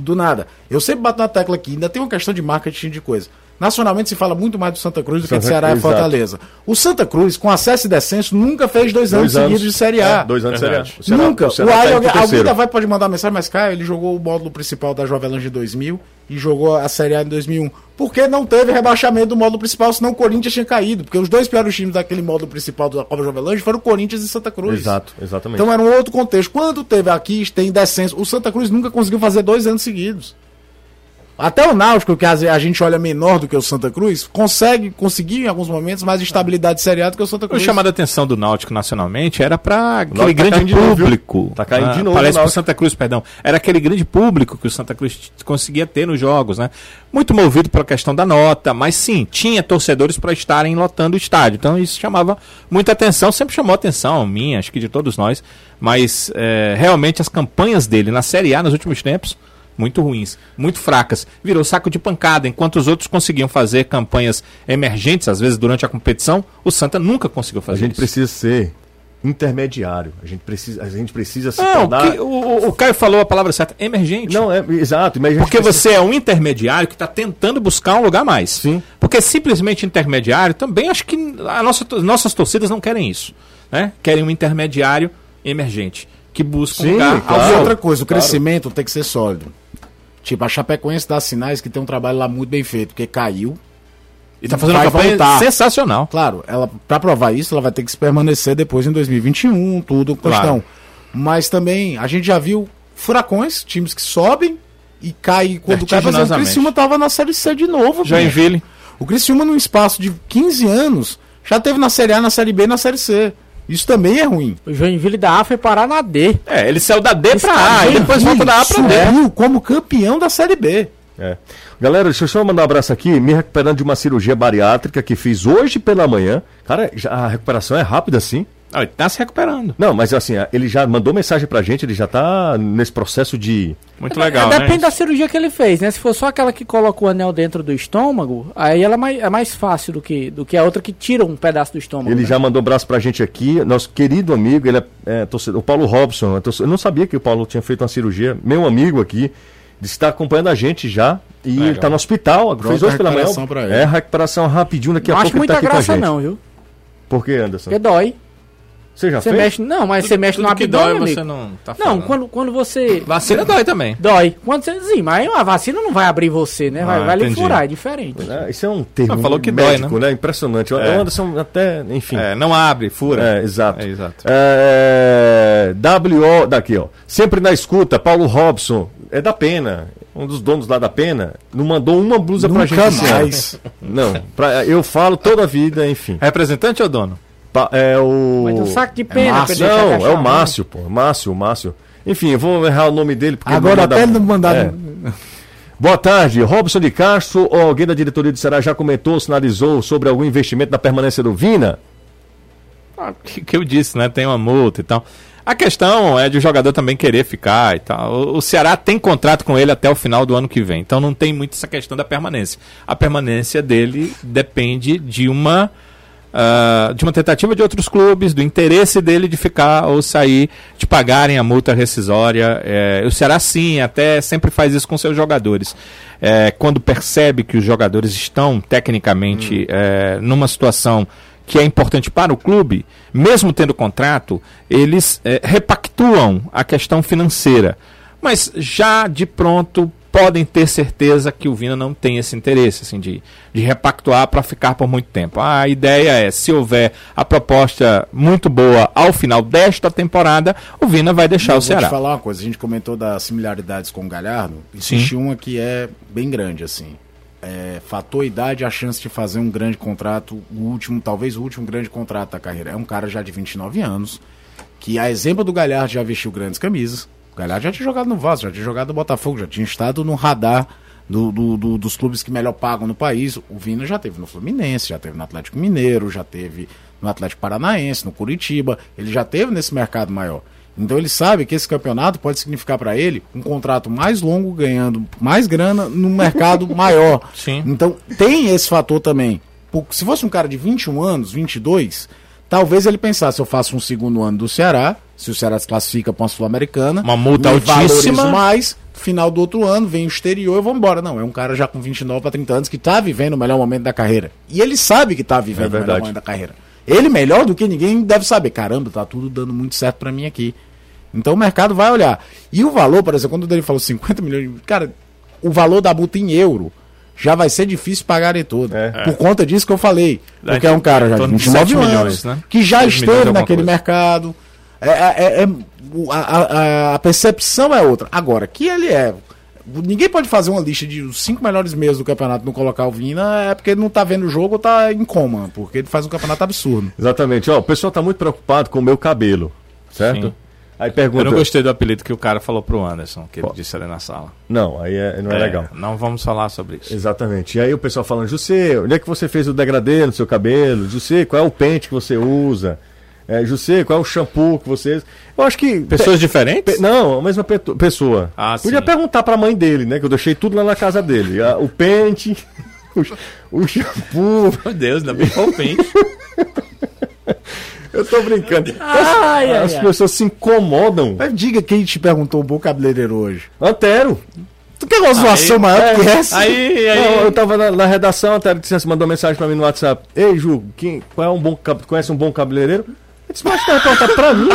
do nada. Eu sempre bato na tecla aqui, ainda tem uma questão de marketing de coisa. Nacionalmente se fala muito mais do Santa Cruz do que de Santa- Ceará e exato. Fortaleza. O Santa Cruz, com acesso e descenso, nunca fez dois, anos seguidos de Série A. É, dois anos de Série A. O Ceará- Nunca. o O Ceará tá alguém, alguém ainda vai pode mandar mensagem, mas Caio, ele jogou o módulo principal da Jovelange de 2000 e jogou a Série A em 2001. Porque não teve rebaixamento do módulo principal, senão o Corinthians tinha caído. Porque os dois piores times daquele módulo principal da Copa Jovelange foram o Corinthians e Santa Cruz. Exato, exatamente. Então era um outro contexto. Quando teve aqui, tem descenso. O Santa Cruz nunca conseguiu fazer dois anos seguidos. Até o Náutico, que a gente olha menor do que o Santa Cruz, consegue conseguir em alguns momentos mais estabilidade seriada que o Santa O Cruz. chamado a atenção do Náutico nacionalmente era para aquele tá grande caindo de novo, público. Tá caindo de Ah, novo, Parece o pro Náutico. Santa Cruz, perdão. Era aquele grande público que o Santa Cruz conseguia ter nos jogos, né? Muito movido pela questão da nota, mas sim, tinha torcedores para estarem lotando o estádio. Então isso chamava muita atenção, sempre chamou atenção, minha, acho que de todos nós. Mas é, realmente as campanhas dele na Série A nos últimos tempos muito ruins, muito fracas. Virou saco de pancada. Enquanto os outros conseguiam fazer campanhas emergentes, às vezes durante a competição, o Santa nunca conseguiu A fazer gente isso. precisa ser intermediário. A gente precisa, a gente precisa se Não, tornar. que- o, o- o Caio falou a palavra certa, emergente. Não, é exato, a Porque precisa- você é um intermediário que está tentando buscar um lugar mais. Sim. Porque simplesmente intermediário, também acho que a nossa, nossas torcidas não querem isso. Né? Querem um intermediário emergente. Que busca um Sim, lugar claro. E outra coisa, o claro. crescimento tem que ser sólido. Tipo, a Chapecoense dá sinais que tem um trabalho lá muito bem feito, porque caiu. E tá fazendo uma campanha voltar. sensacional. Claro, ela para provar isso, ela vai ter que se permanecer depois em 2021, tudo Claro. questão. Mas também a gente já viu furacões, times que sobem e caem quando cai, exemplo, o. Criciúma tava na Série C de novo. bicho. Joinville. O Criciúma num espaço de 15 anos já teve na Série A, na Série B, e na Série C. Isso também é ruim. O Joinville da A foi parar na D. É, ele saiu da D Esse pra A e depois volta da A pra D. subiu como campeão da Série B. É. Galera, deixa eu só mandar um abraço aqui, me recuperando de uma cirurgia bariátrica que fiz hoje pela manhã. Cara, a recuperação é rápida assim. Ah, ele tá se recuperando. Não, mas assim, ele já mandou mensagem pra gente, ele já tá nesse processo de. Muito legal, É, né? Depende da cirurgia que ele fez, né? Se for só aquela que coloca o anel dentro do estômago, aí ela é mais, é mais fácil do que, do que a outra que tira um pedaço do estômago. Ele né? já mandou um abraço pra gente aqui, nosso querido amigo, ele é, é torcedor, o Paulo Robson. é torcedor- Eu não sabia que o Paulo tinha feito uma cirurgia, meu amigo aqui, está acompanhando a gente já. E Legal. ele tá no hospital, fez Pronta hoje pela manhã. É, recuperação rapidinho daqui a Não acho pouco ele tá muita aqui graça a não, viu? Por que, Anderson? Porque dói. Você já Você fez? mexe, não, mas você mexe no Tudo que abdômen, dói, você não tá Não, quando, quando você Vacina dói também. dói. Quando você, sim, mas a vacina não vai abrir você, né? Vai, Ah, vai lhe furar, é diferente. É, isso é um termo falou que dói, médico, né? Impressionante. O É. Anderson até, enfim. É, não abre, fura. É, exato. É, exato. É, WO, daqui, ó. Sempre na escuta, Paulo Robson, é da Pena, um dos donos lá da Pena, não mandou uma blusa pra Nunca gente esse ano. mais. Não, pra- eu falo toda a vida, enfim. Representante ou dono? Pa- é o. Mas um saco de pena. Márcio. deixar Não, é o Márcio, pô. Márcio, o Márcio. Enfim, eu vou errar o nome dele. Porque Agora manda- até ele não mandar. É. Boa tarde, Robson de Castro. ou Alguém da diretoria do Ceará já comentou, sinalizou sobre algum investimento na permanência do Vina? Ah, que, que eu disse, né? Tem uma multa e tal. A questão é de o jogador também querer ficar e tal. O, o Ceará tem contrato com ele até o final do ano que vem. Então não tem muito essa questão da permanência. A permanência dele depende de uma. Ah, de uma tentativa de outros clubes, do interesse dele de ficar ou sair, de pagarem a multa rescisória. É, o Ceará, sim, até sempre faz isso com seus jogadores. É, quando percebe que os jogadores estão tecnicamente é, numa situação que é importante para o clube, mesmo tendo contrato, eles eh, repactuam a questão financeira. Mas já de pronto podem ter certeza que o Vina não tem esse interesse assim, de, de repactuar para ficar por muito tempo. A ideia é, se houver a proposta muito boa ao final desta temporada, o Vina vai deixar Eu o vou Ceará. te falar uma coisa, a gente comentou das similaridades com o Galhardo, Sim. existe uma que é bem grande, assim. É, fator idade, a chance de fazer um grande contrato, o último, talvez o último grande contrato da carreira. É um cara já de 29 anos, que a exemplo do Galhardo já vestiu grandes camisas. O Galhardo já tinha jogado no Vasco, já tinha jogado no Botafogo, já tinha estado no radar do- do- do- dos clubes que melhor pagam no país. O Vina já teve no Fluminense, já teve no Atlético Mineiro, já teve no Atlético Paranaense, no Curitiba. Ele já teve nesse mercado maior. Então ele sabe que esse campeonato pode significar para ele um contrato mais longo, ganhando mais grana no mercado maior. Sim. Então tem esse fator também. Por- Se fosse um cara de 21 anos, 22, talvez ele pensasse: eu faço um segundo ano do Ceará, se o Ceará se classifica para uma Sul-Americana, Uma multa altíssima. mais, final do outro ano, vem o exterior e vou embora. Não, é um cara já com 29 para 30 anos que tá vivendo o melhor momento da carreira. E ele sabe que tá vivendo É o melhor momento da carreira. Ele, melhor do que ninguém, deve saber: caramba, tá tudo dando muito certo para mim aqui. Então o mercado vai olhar. E o valor, por exemplo, quando ele falou 50 milhões, cara, o valor da multa em euro, já vai ser difícil pagar em todo. É. Por conta disso que eu falei. Porque é um cara já de torno de 29 7 anos, milhões, né? que já 6 milhões esteve alguma naquele mercado. É, é- é- o- a, a- a percepção é outra. Agora, que ele é. Ninguém pode fazer uma lista de os cinco melhores meses do campeonato e não colocar o Vina, é porque ele não tá vendo o jogo ou tá em coma, porque ele faz um campeonato absurdo. Exatamente. Ó, o pessoal tá muito preocupado com o meu cabelo, certo? Sim. Aí Eu pergunta. não gostei do apelido que o cara falou pro Anderson, que ele Qual? disse ali na sala. Não, aí é- não é, legal. Não vamos falar sobre isso. Exatamente. E aí o pessoal falando, José, onde é que você fez o degradê no seu cabelo? José, qual é o pente que você usa? É, José, qual é o shampoo que você usa? Eu acho que. Pessoas diferentes? Pe- Não, a mesma pe- pessoa. Ah, Podia sim. perguntar pra mãe dele, né? Que eu deixei tudo lá na casa dele. O pente, o, o shampoo. Meu Deus, ainda bem qual pente. Eu tô brincando. Ai, ai, As ai. pessoas se incomodam. Mas diga quem te perguntou um bom cabeleireiro hoje. Antero. Tu quer uma zoação maior que essa? Aí, aí. Não, eu tava na, na redação, até disse assim, mandou mensagem pra mim no WhatsApp. Ei, Ju, quem, qual é um bom, conhece um bom cabeleireiro? Eu disse, mas tá perguntar pra mim.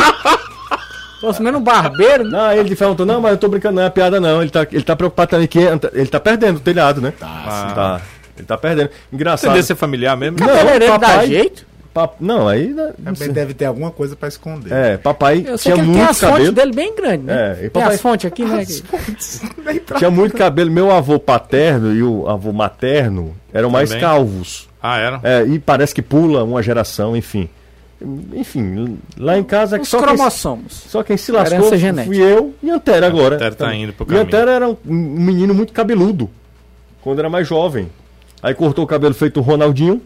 Fosse menos um barbeiro, né? Não, ele perguntou, não, mas eu tô brincando, não é piada não. Ele tá, ele tá preocupado também que ele tá perdendo o telhado, né? Ah. Tá. Ele tá perdendo. Engraçado. Tendência familiar mesmo? Não, Cabeleireiro dá papai- jeito. Pa- Não, aí. né, não Também sei. deve ter alguma coisa pra esconder. É, papai Eu sei tinha que ele tem muito as fontes cabelo. dele bem grandes, né? É, e tem papai- as fontes aqui, né? que- Tinha muito cabelo. Meu avô paterno e o avô materno eram mais Também. calvos. Ah, era? É, e parece que pula uma geração, enfim. Enfim, lá em casa que Os só quem, cromossomos. só quem se lascou fui genética. eu e Antero agora. Antero tá indo pro e caminho. Antero era um, menino muito cabeludo quando era mais jovem. Aí cortou o cabelo feito o Ronaldinho.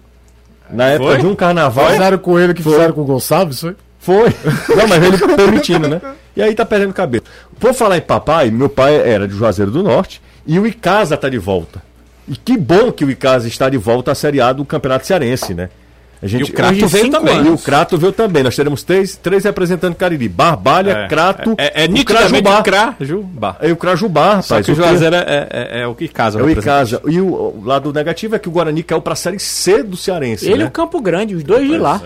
Na época Foi? de um carnaval. Fizeram com ele que fizeram com o Gonçalves, foi? Foi. Não, mas ele permitindo, né? E aí tá perdendo cabelo. Por falar em papai, meu pai era de Juazeiro do Norte e o Icasa tá de volta. E que bom que o Icasa está de volta à Série A do Campeonato Cearense, né? A E o Crato veio também. E o Crato veio também. Nós teremos três, três representando Cariri. Barbalha, Crato É, é o nitidamente Crajubá. Crajubá. E o Crajubá, Só rapaz. que o o que- Juazeiro é, é, é o que casa. É o representa. Icasa. E o, o lado negativo é que o Guarani caiu pra Série C do Cearense, Ele e né? o Campo Grande, os dois de lá.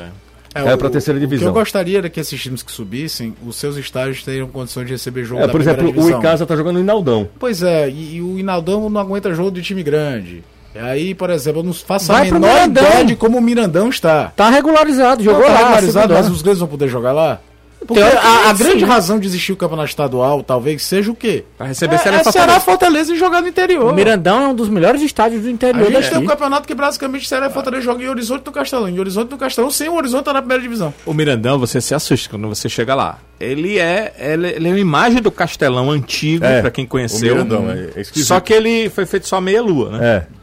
É, pra terceira O que divisão. eu gostaria era que esses times que subissem, os seus estádios teriam condições de receber jogo É, da por exemplo, o divisão. Icasa tá jogando no Inaldão. Pois é, e, e o Inaldão não aguenta jogo de time grande. Aí, por exemplo, eu não faço Vai a pro menor ideia de como o Mirandão está. Tá regularizado, jogou Não tá lá. regularizado, mas os grandes vão poder jogar lá? Porque Teoricamente, a, a grande sim. razão de existir o campeonato estadual talvez seja o quê? Pra receber é, Ceará é Fortaleza. Fortaleza e jogar no interior. O Mirandão é um dos melhores estádios do A interior gente daqui. tem um campeonato que basicamente Ceará e Fortaleza jogam em Horizonte do Castelão. Em Horizonte do Castelão, sem o Horizonte tá na primeira divisão. O Mirandão, você se assusta quando você chega lá. Ele é, ele, ele é uma imagem do Castelão antigo, É, pra quem conheceu. o Mirandão, é- é esquisito. Só que ele foi feito só meia lua, né? É.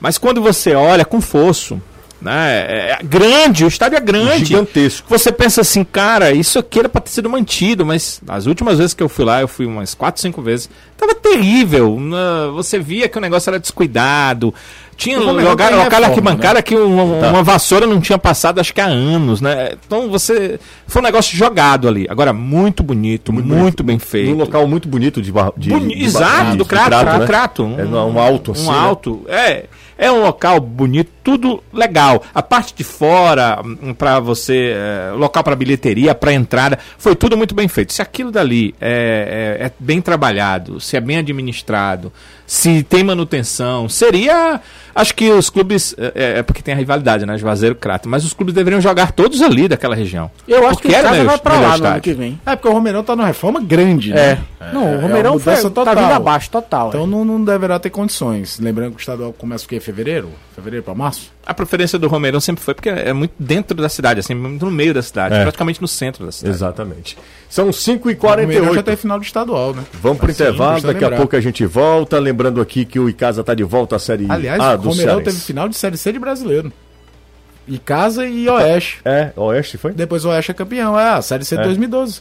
Mas quando você olha com fosso, né? É, é grande, o estádio é grande. Gigantesco. Você pensa assim, cara, isso aqui era pra ter sido mantido, mas as últimas vezes que eu fui lá, eu fui umas 4, 5 vezes, tava terrível. Você via que o negócio era descuidado. Tinha lugar, local arquibancada que uma, Tá. uma vassoura não tinha passado acho que há anos, né? Então você. Foi um negócio jogado ali. Agora, muito bonito, muito, bem feito. Num local muito bonito de, bar... de, Boni- de- Exato, de- do Crato, Crato, do né? Crato. É um alto assim, Um né? alto. É, é um local bonito, tudo legal. A parte de fora, hum, pra você, é, local pra bilheteria, pra entrada, foi tudo muito bem feito. Se aquilo dali é, é- é bem trabalhado, se é bem administrado, se tem manutenção, seria. Acho que os clubes. É, é porque tem a rivalidade, né? Juazeiro e Crato. Mas os clubes deveriam jogar todos ali daquela região. Eu acho Porque que o casa vai pra lá no ano que vem. É porque o Romeirão tá numa reforma grande, né? Não, o é Romeirão uma foi, mudança tá total. vindo abaixo, total. Então é. não, não deverá ter condições. Lembrando que o estadual começa o quê? Fevereiro? Fevereiro pra março? A preferência do Romeirão sempre foi porque é muito dentro da cidade, assim, muito no meio da cidade, É. praticamente no centro da cidade. Exatamente. São O Romeirão já 5h48. tem final do estadual, né? Vamos pro Assim, intervalo, daqui a lembrar. pouco a gente volta. Lembrando aqui que o Icasa tá de volta à Série Aliás, A o do Romeirão Cearense. teve final de Série C de brasileiro. E Casa e Oeste. É, Oeste foi? Depois o Oeste é campeão. É, a Série C de É. 2012.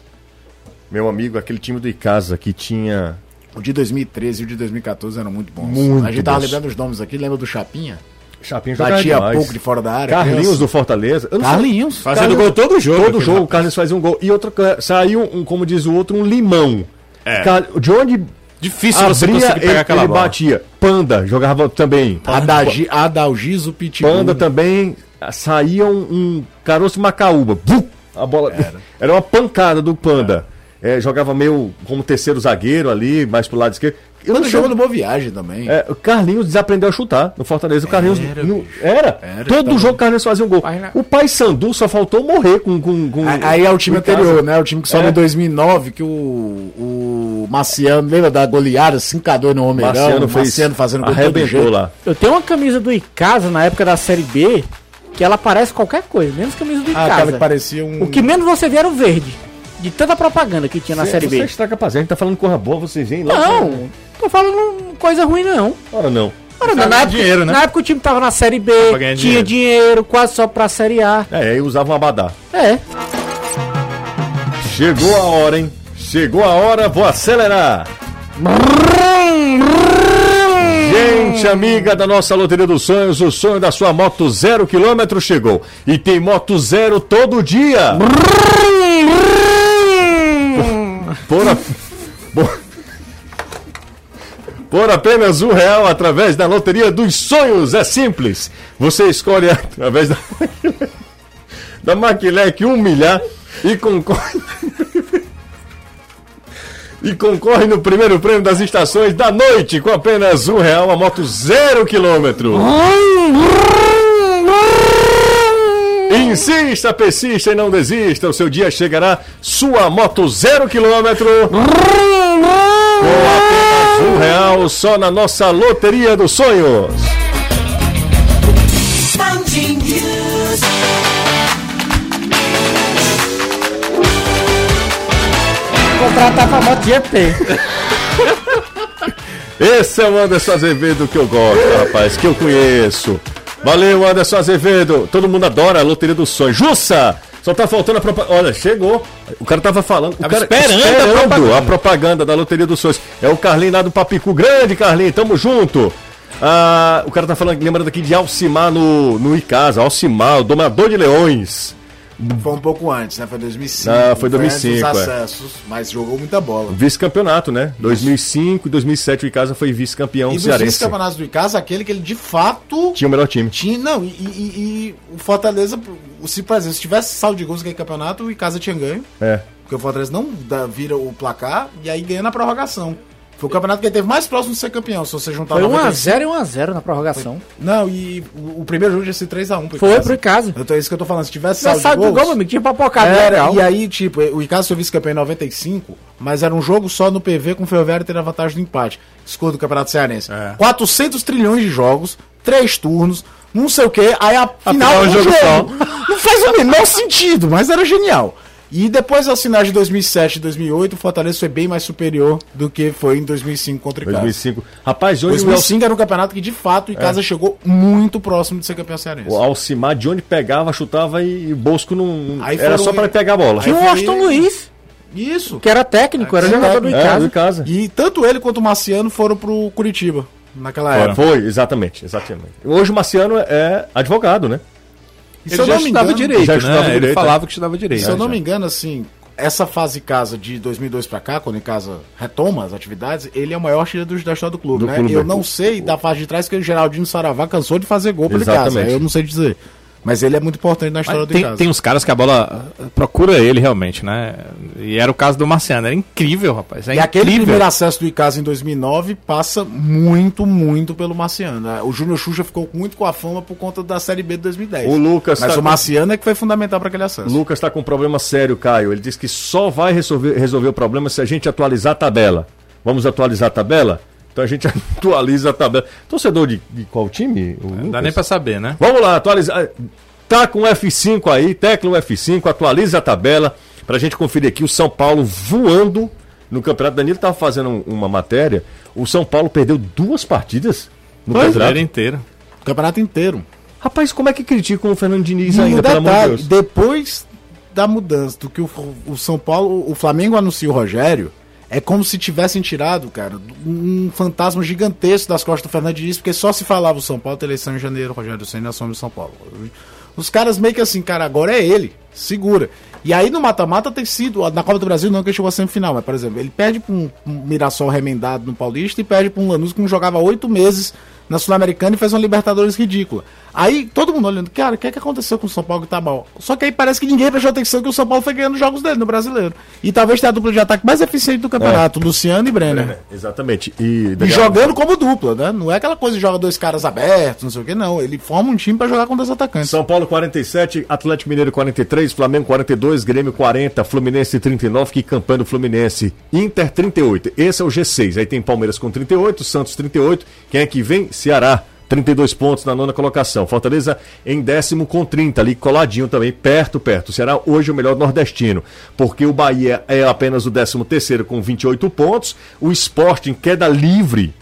Meu amigo, aquele time do Icasa que tinha... O de 2013 e o de 2014 eram muito bons. Muito a gente tava bons. lembrando os nomes aqui. Lembra do Chapinha? Chapinha jogava Batia demais. pouco de fora da área. Carlinhos criança. do Fortaleza. Eu não sei- Carlinhos. Fazendo Carlinhos- gol todo jogo. Todo jogo o Carlos faz um gol. E outra coisa, saiu, um, como diz o outro, um limão. É. Car- De onde Difícil você abria, conseguir pegar ele, aquela ele bola. batia. Panda jogava também. Adagi, Adalgiso Pitbull. Panda também saía um, um caroço macaúba. Bum! A bola era. uma pancada do Panda. é, jogava meio como terceiro zagueiro ali, mais pro lado esquerdo. Eu Quando não jogou no Boa Viagem também. é, o Carlinhos desaprendeu a chutar no Fortaleza. O Carlinhos. Era, era. Era, Todo tava- jogo o Carlinhos fazia um gol. Na- O Pai Sandu só faltou morrer com. com, com Aí- Aí é o time com casa. anterior, né? O time que sobe É. em 2009, que o, o Marciano, lembra da goleada, 5x2 no Homerão? Marciano, fez, Marciano fazendo gol todo jeito. lá. Eu tenho uma camisa do Icasa na época da Série B que ela parece qualquer coisa, menos camisa do Ah, aquela Icasa. que parecia um... O que menos você vê era o verde. De tanta propaganda que tinha na Você- Série Você B. estraga pra gente, tá falando corra boa, vocês vêm lá. Não, tô falando coisa ruim não. Ora não. Ora, Pra na, época, dinheiro, né? na época o time tava na Série B, Pra tinha dinheiro. quase só pra Série A. É, aí usava um abadá. É. Chegou a hora, hein? Chegou a hora, vou acelerar. Gente amiga da nossa Loteria dos Sonhos, o sonho da sua moto zero quilômetro chegou. E tem moto zero todo dia. Por, a- por- apenas um real através da Loteria dos Sonhos. É simples. Você escolhe através da, da Maquilec um milhar e concorre. E concorre no primeiro prêmio das estações da noite com apenas um real a moto zero quilômetro. Insista, persista e não desista. O seu dia chegará. Sua moto zero quilômetro. Com apenas um real só na nossa Loteria dos Sonhos. Contratar pra moto GP. Esse é o Anderson Azevedo que eu gosto, rapaz, que eu conheço. Valeu, Anderson Azevedo. Todo mundo adora a Loteria dos Sonhos. Jussa! Só tá faltando a propaganda. Olha, chegou. O cara tava falando. O Tava cara esperando a propaganda. a propaganda da Loteria dos Sonhos. É o Carlinho lá do Papicu. Grande, Carlinho. Tamo junto. Ah, o cara tá falando, lembrando aqui de Alcimar no, no Icasa. Alcimar, o domador de leões. Foi um pouco antes, né? Foi 2005. Ah, foi antes 2005, dos é. acessos, mas jogou muita bola. Vice-campeonato, né? 2005 e 2007 o Icasa foi vice-campeão E cearense. vice-campeonatos do Icasa, aquele que ele de fato Tinha o melhor time. tinha. Não, e, e- e- e o Fortaleza, se, por exemplo, se tivesse saldo de gols naquele campeonato, o Icasa tinha ganho. É. Porque o Fortaleza não dá- vira o placar e aí ganha na prorrogação. Foi o campeonato que ele teve mais próximo de ser campeão, se você juntar Foi 95. 1x0 e 1x0 na prorrogação. Não, e o, o primeiro jogo ia ser 3x1 pro Foi Icasa. pro Icasa. Então é isso que eu tô falando. Se tivesse Se tivesse saldo saldo de gols... gol, meu amigo, tinha papocado. Era, legal. e aí, tipo, o Icasa foi vice-campeão em 95, mas era um jogo só no PV com o Ferroviário tendo a vantagem do empate. Escudo do Campeonato Cearense. É. 400 trilhões de jogos, três turnos, não sei o que, aí a final final, um um jogo Não faz o menor sentido, mas era genial. E depois das finais de 2007 e 2008, o Fortaleza foi bem mais superior do que foi em 2005 contra o Icasa. 2005. Rapaz, o, 2005 era um campeonato que, de fato, o Icasa chegou muito próximo de ser campeão cearense. o Alcimar, de onde pegava, chutava e, e Bosco não. Aí era foram- só pra ele pegar a bola. Tinha o foi- Austin Luiz, Isso. que era técnico, era É, jogador do é, É, Icasa. do casa. E tanto ele quanto o Marciano foram pro Curitiba naquela época. Foi, exatamente, exatamente. Hoje o Marciano é advogado, né? E Ele já estudava direito, já né? estudava Ele direito, falava que estudava direito. Se eu não Já. me engano, assim, essa fase casa de 2002 pra cá, quando em casa retoma as atividades, ele é o maior artilheiro do- da história do clube, Do né? clube. Eu não sei da fase de trás que o Geraldinho Saravá cansou de fazer gol pelo casa. Eu não sei dizer. Mas ele é muito importante na história Mas do tem, Icasa. tem uns caras que a bola uh, procura ele realmente, né? E era o caso do Marciano. Era incrível, rapaz. É E aquele incrível. primeiro acesso do Icasa em 2009 passa muito, muito pelo Marciano. né? O Júnior Xuxa ficou muito com a fama por conta da Série B de 2010. O Lucas Mas tá o com- Marciano é que foi fundamental para aquele acesso. O Lucas está com um problema sério, Caio. Ele disse que só vai resolver, resolver o problema se a gente atualizar a tabela. Vamos atualizar a tabela? Então a gente atualiza a tabela. Torcedor de, de qual time? O Não dá nem pra saber, né? Vamos lá, atualizar. Tá com F5 aí, tecla o F5, atualiza a tabela pra gente conferir aqui o São Paulo voando no Campeonato. Danilo tava fazendo um- uma matéria. O São Paulo perdeu duas partidas no Brasileiro campeonato. inteiro. O campeonato inteiro. Rapaz, como é que criticam o Fernando Diniz E ainda, pelo amor de Deus? depois da mudança do que o, o São Paulo, o Flamengo anuncia o Rogério, é como se tivessem tirado, cara, um fantasma gigantesco das costas do Fernando Diniz, porque só se falava o São Paulo, eleição em janeiro, Rogério Senna assume São Paulo. Os caras meio que assim, cara, agora é ele, segura. E aí no mata-mata tem sido, na Copa do Brasil não que chegou a semifinal, mas por exemplo, ele perde pra um, um Mirassol remendado no Paulista e perde pra um Lanús que não jogava oito meses na Sul-Americana e fez uma Libertadores ridícula. Aí todo mundo olhando, cara, o que é que aconteceu com o São Paulo que tá mal? Só que aí parece que ninguém prestou atenção que o São Paulo foi ganhando jogos dele no brasileiro. E talvez tenha a dupla de ataque mais eficiente do campeonato, Luciano e Brenner. Exatamente. E, E jogando como dupla, né? Não é aquela coisa de joga dois caras abertos, não sei o que, não. Ele forma um time pra jogar com dois atacantes. São Paulo 47, Atlético Mineiro 43, Flamengo 42, Grêmio 40, Fluminense 39, que campanha do Fluminense. Inter 38. Esse é o G6. Aí tem Palmeiras com 38, Santos 38. Quem é que vem? Ceará. 32 pontos na nona colocação. Fortaleza em décimo com 30, ali coladinho também, perto, perto. Será hoje o melhor nordestino, porque o Bahia é apenas o décimo terceiro com 28 pontos. O Sport em queda livre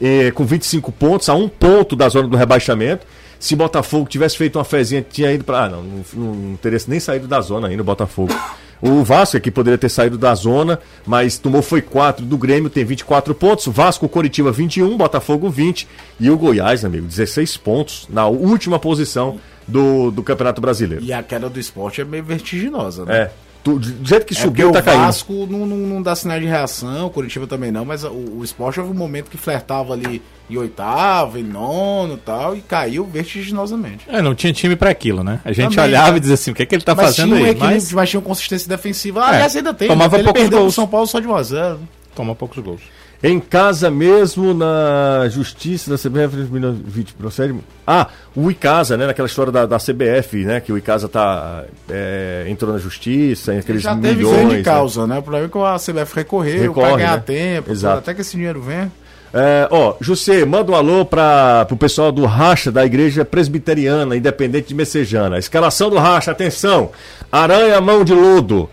eh, com 25 pontos, a um ponto da zona do rebaixamento. Se Botafogo tivesse feito uma fezinha, tinha ido para. Ah, não, não, não teria nem saído da zona ainda o Botafogo. O Vasco aqui poderia ter saído da zona, mas tomou foi 4 do Grêmio, tem 24 pontos. Vasco, Coritiba 21, Botafogo 20 e o Goiás, amigo, 16 pontos na última posição do, do Campeonato Brasileiro. E a queda do esporte é meio vertiginosa, né? É. Do jeito que É subiu, tá o caindo. Vasco não, não, não dá sinal de reação, o Curitiba também não, mas o, o esporte houve um momento que flertava ali em oitavo, em nono e tal, e caiu vertiginosamente. É, não tinha time pra aquilo, né? A gente Também, olhava tá. e dizia assim, o que, é que ele tá mas fazendo tinha um aí? Mas mas... tinha uma consistência defensiva. Ah, aliás, ainda tem. tomava né? Ele poucos perdeu gols. São Paulo só de 1 a 0 toma poucos gols. Em casa mesmo, na justiça da CBF, 2020 procede. Ah, o Icasa, né? Naquela história da, da CBF, né? Que o Icasa tá, é, entrou na justiça, em aqueles Já teve milhões. grande né? causa, né? O problema é que a CBF recorreu, Recorre, pra ganhar né? tempo, Exato. até que esse dinheiro venha. É, ó, José, manda um alô para pro pessoal do Racha da Igreja Presbiteriana Independente de Messejana. Escalação do Racha, atenção. Aranha, mão de lodo.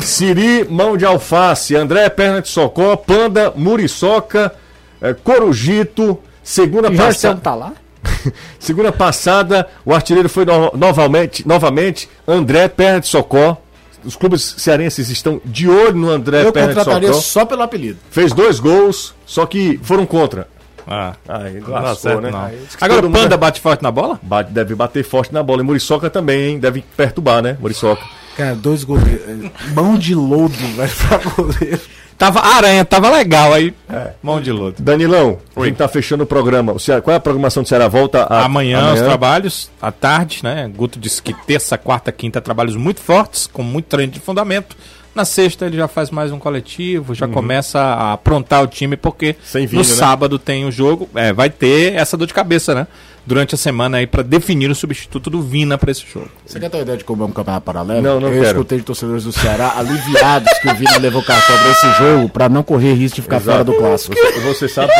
Siri, mão de alface. André, perna de socó. Panda, muriçoca. é, corujito. Segunda passada. Tá lá? Segunda passada, o artilheiro foi no- novamente, novamente André Perna de Socó. Os clubes cearenses estão de olho no André Eu Perna de contrataria Socó. só pelo apelido. Fez dois gols, só que foram contra. Ah, Aí não lascou, certo, né? não. Agora o mundo Panda bate forte na bola? Bate- deve bater forte na bola. E Muriçoca também, hein? Deve perturbar, né? Muriçoca. Cara, dois goleiros. Mão de lodo, velho, pra goleiro. Tava, a aranha tava legal aí. Mão de lodo. Danilão, a Oi. gente tá fechando o programa. O Ceará- qual é a programação do Ceará? Volta a- Amanhã, os trabalhos, à tarde, né? Guto disse que terça, quarta, quinta, trabalhos muito fortes, com muito treino de fundamento. Na sexta ele já faz mais um coletivo, já começa a aprontar o time, porque Uhum. Sem no né? sábado tem o jogo. É, vai ter essa dor de cabeça, né? Durante a semana aí, pra definir o substituto do Vina pra esse jogo. Você quer ter uma ideia de como é um campeonato paralelo? Não, não Eu quero. escutei de torcedores do Ceará aliviados que o Vina levou cartão pra esse jogo pra não correr risco de ficar Exato. fora do clássico. Você, você sabe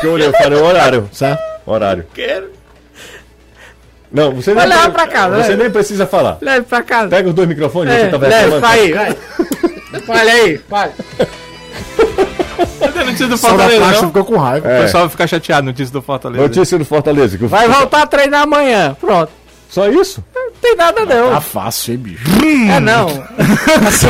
que eu olhei, eu falei o horário. Certo? Horário. Quero. Não, você Vai nem, levar pra casa, Você vai. nem precisa falar. Leve pra casa. Pega os dois microfones, É, você tá leve, reclamando. vai aí, vai. Fale aí, fale. Notícia do Só Fortaleza, não? ficou com raiva. O pessoal vai ficar chateado, notícia do Fortaleza. Notícia do Fortaleza. que o- Vai voltar a treinar amanhã. Pronto. Só isso? Não tem nada não. Tá fácil, hein, bicho? É não. essa,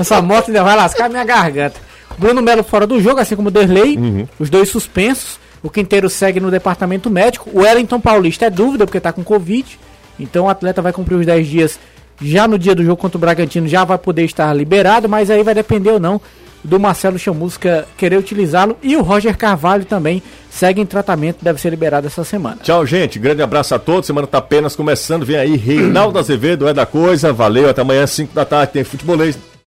essa moto ainda vai lascar minha garganta. Bruno Melo fora do jogo, assim como o Derlei. Os dois suspensos. O Quinteiro segue no departamento médico. O Wellington Paulista é dúvida porque tá com Covid. Então o atleta vai cumprir os 10 dias já no dia do jogo contra o Bragantino. Já vai poder estar liberado, mas aí vai depender ou não do Marcelo Chamusca querer utilizá-lo. E o Roger Carvalho também segue em tratamento, deve ser liberado essa semana. Tchau, gente. Grande abraço a todos. Semana tá apenas começando. Vem aí, Reinaldo Azevedo é da coisa. Valeu, até amanhã, 5 da tarde. Tem futebolês.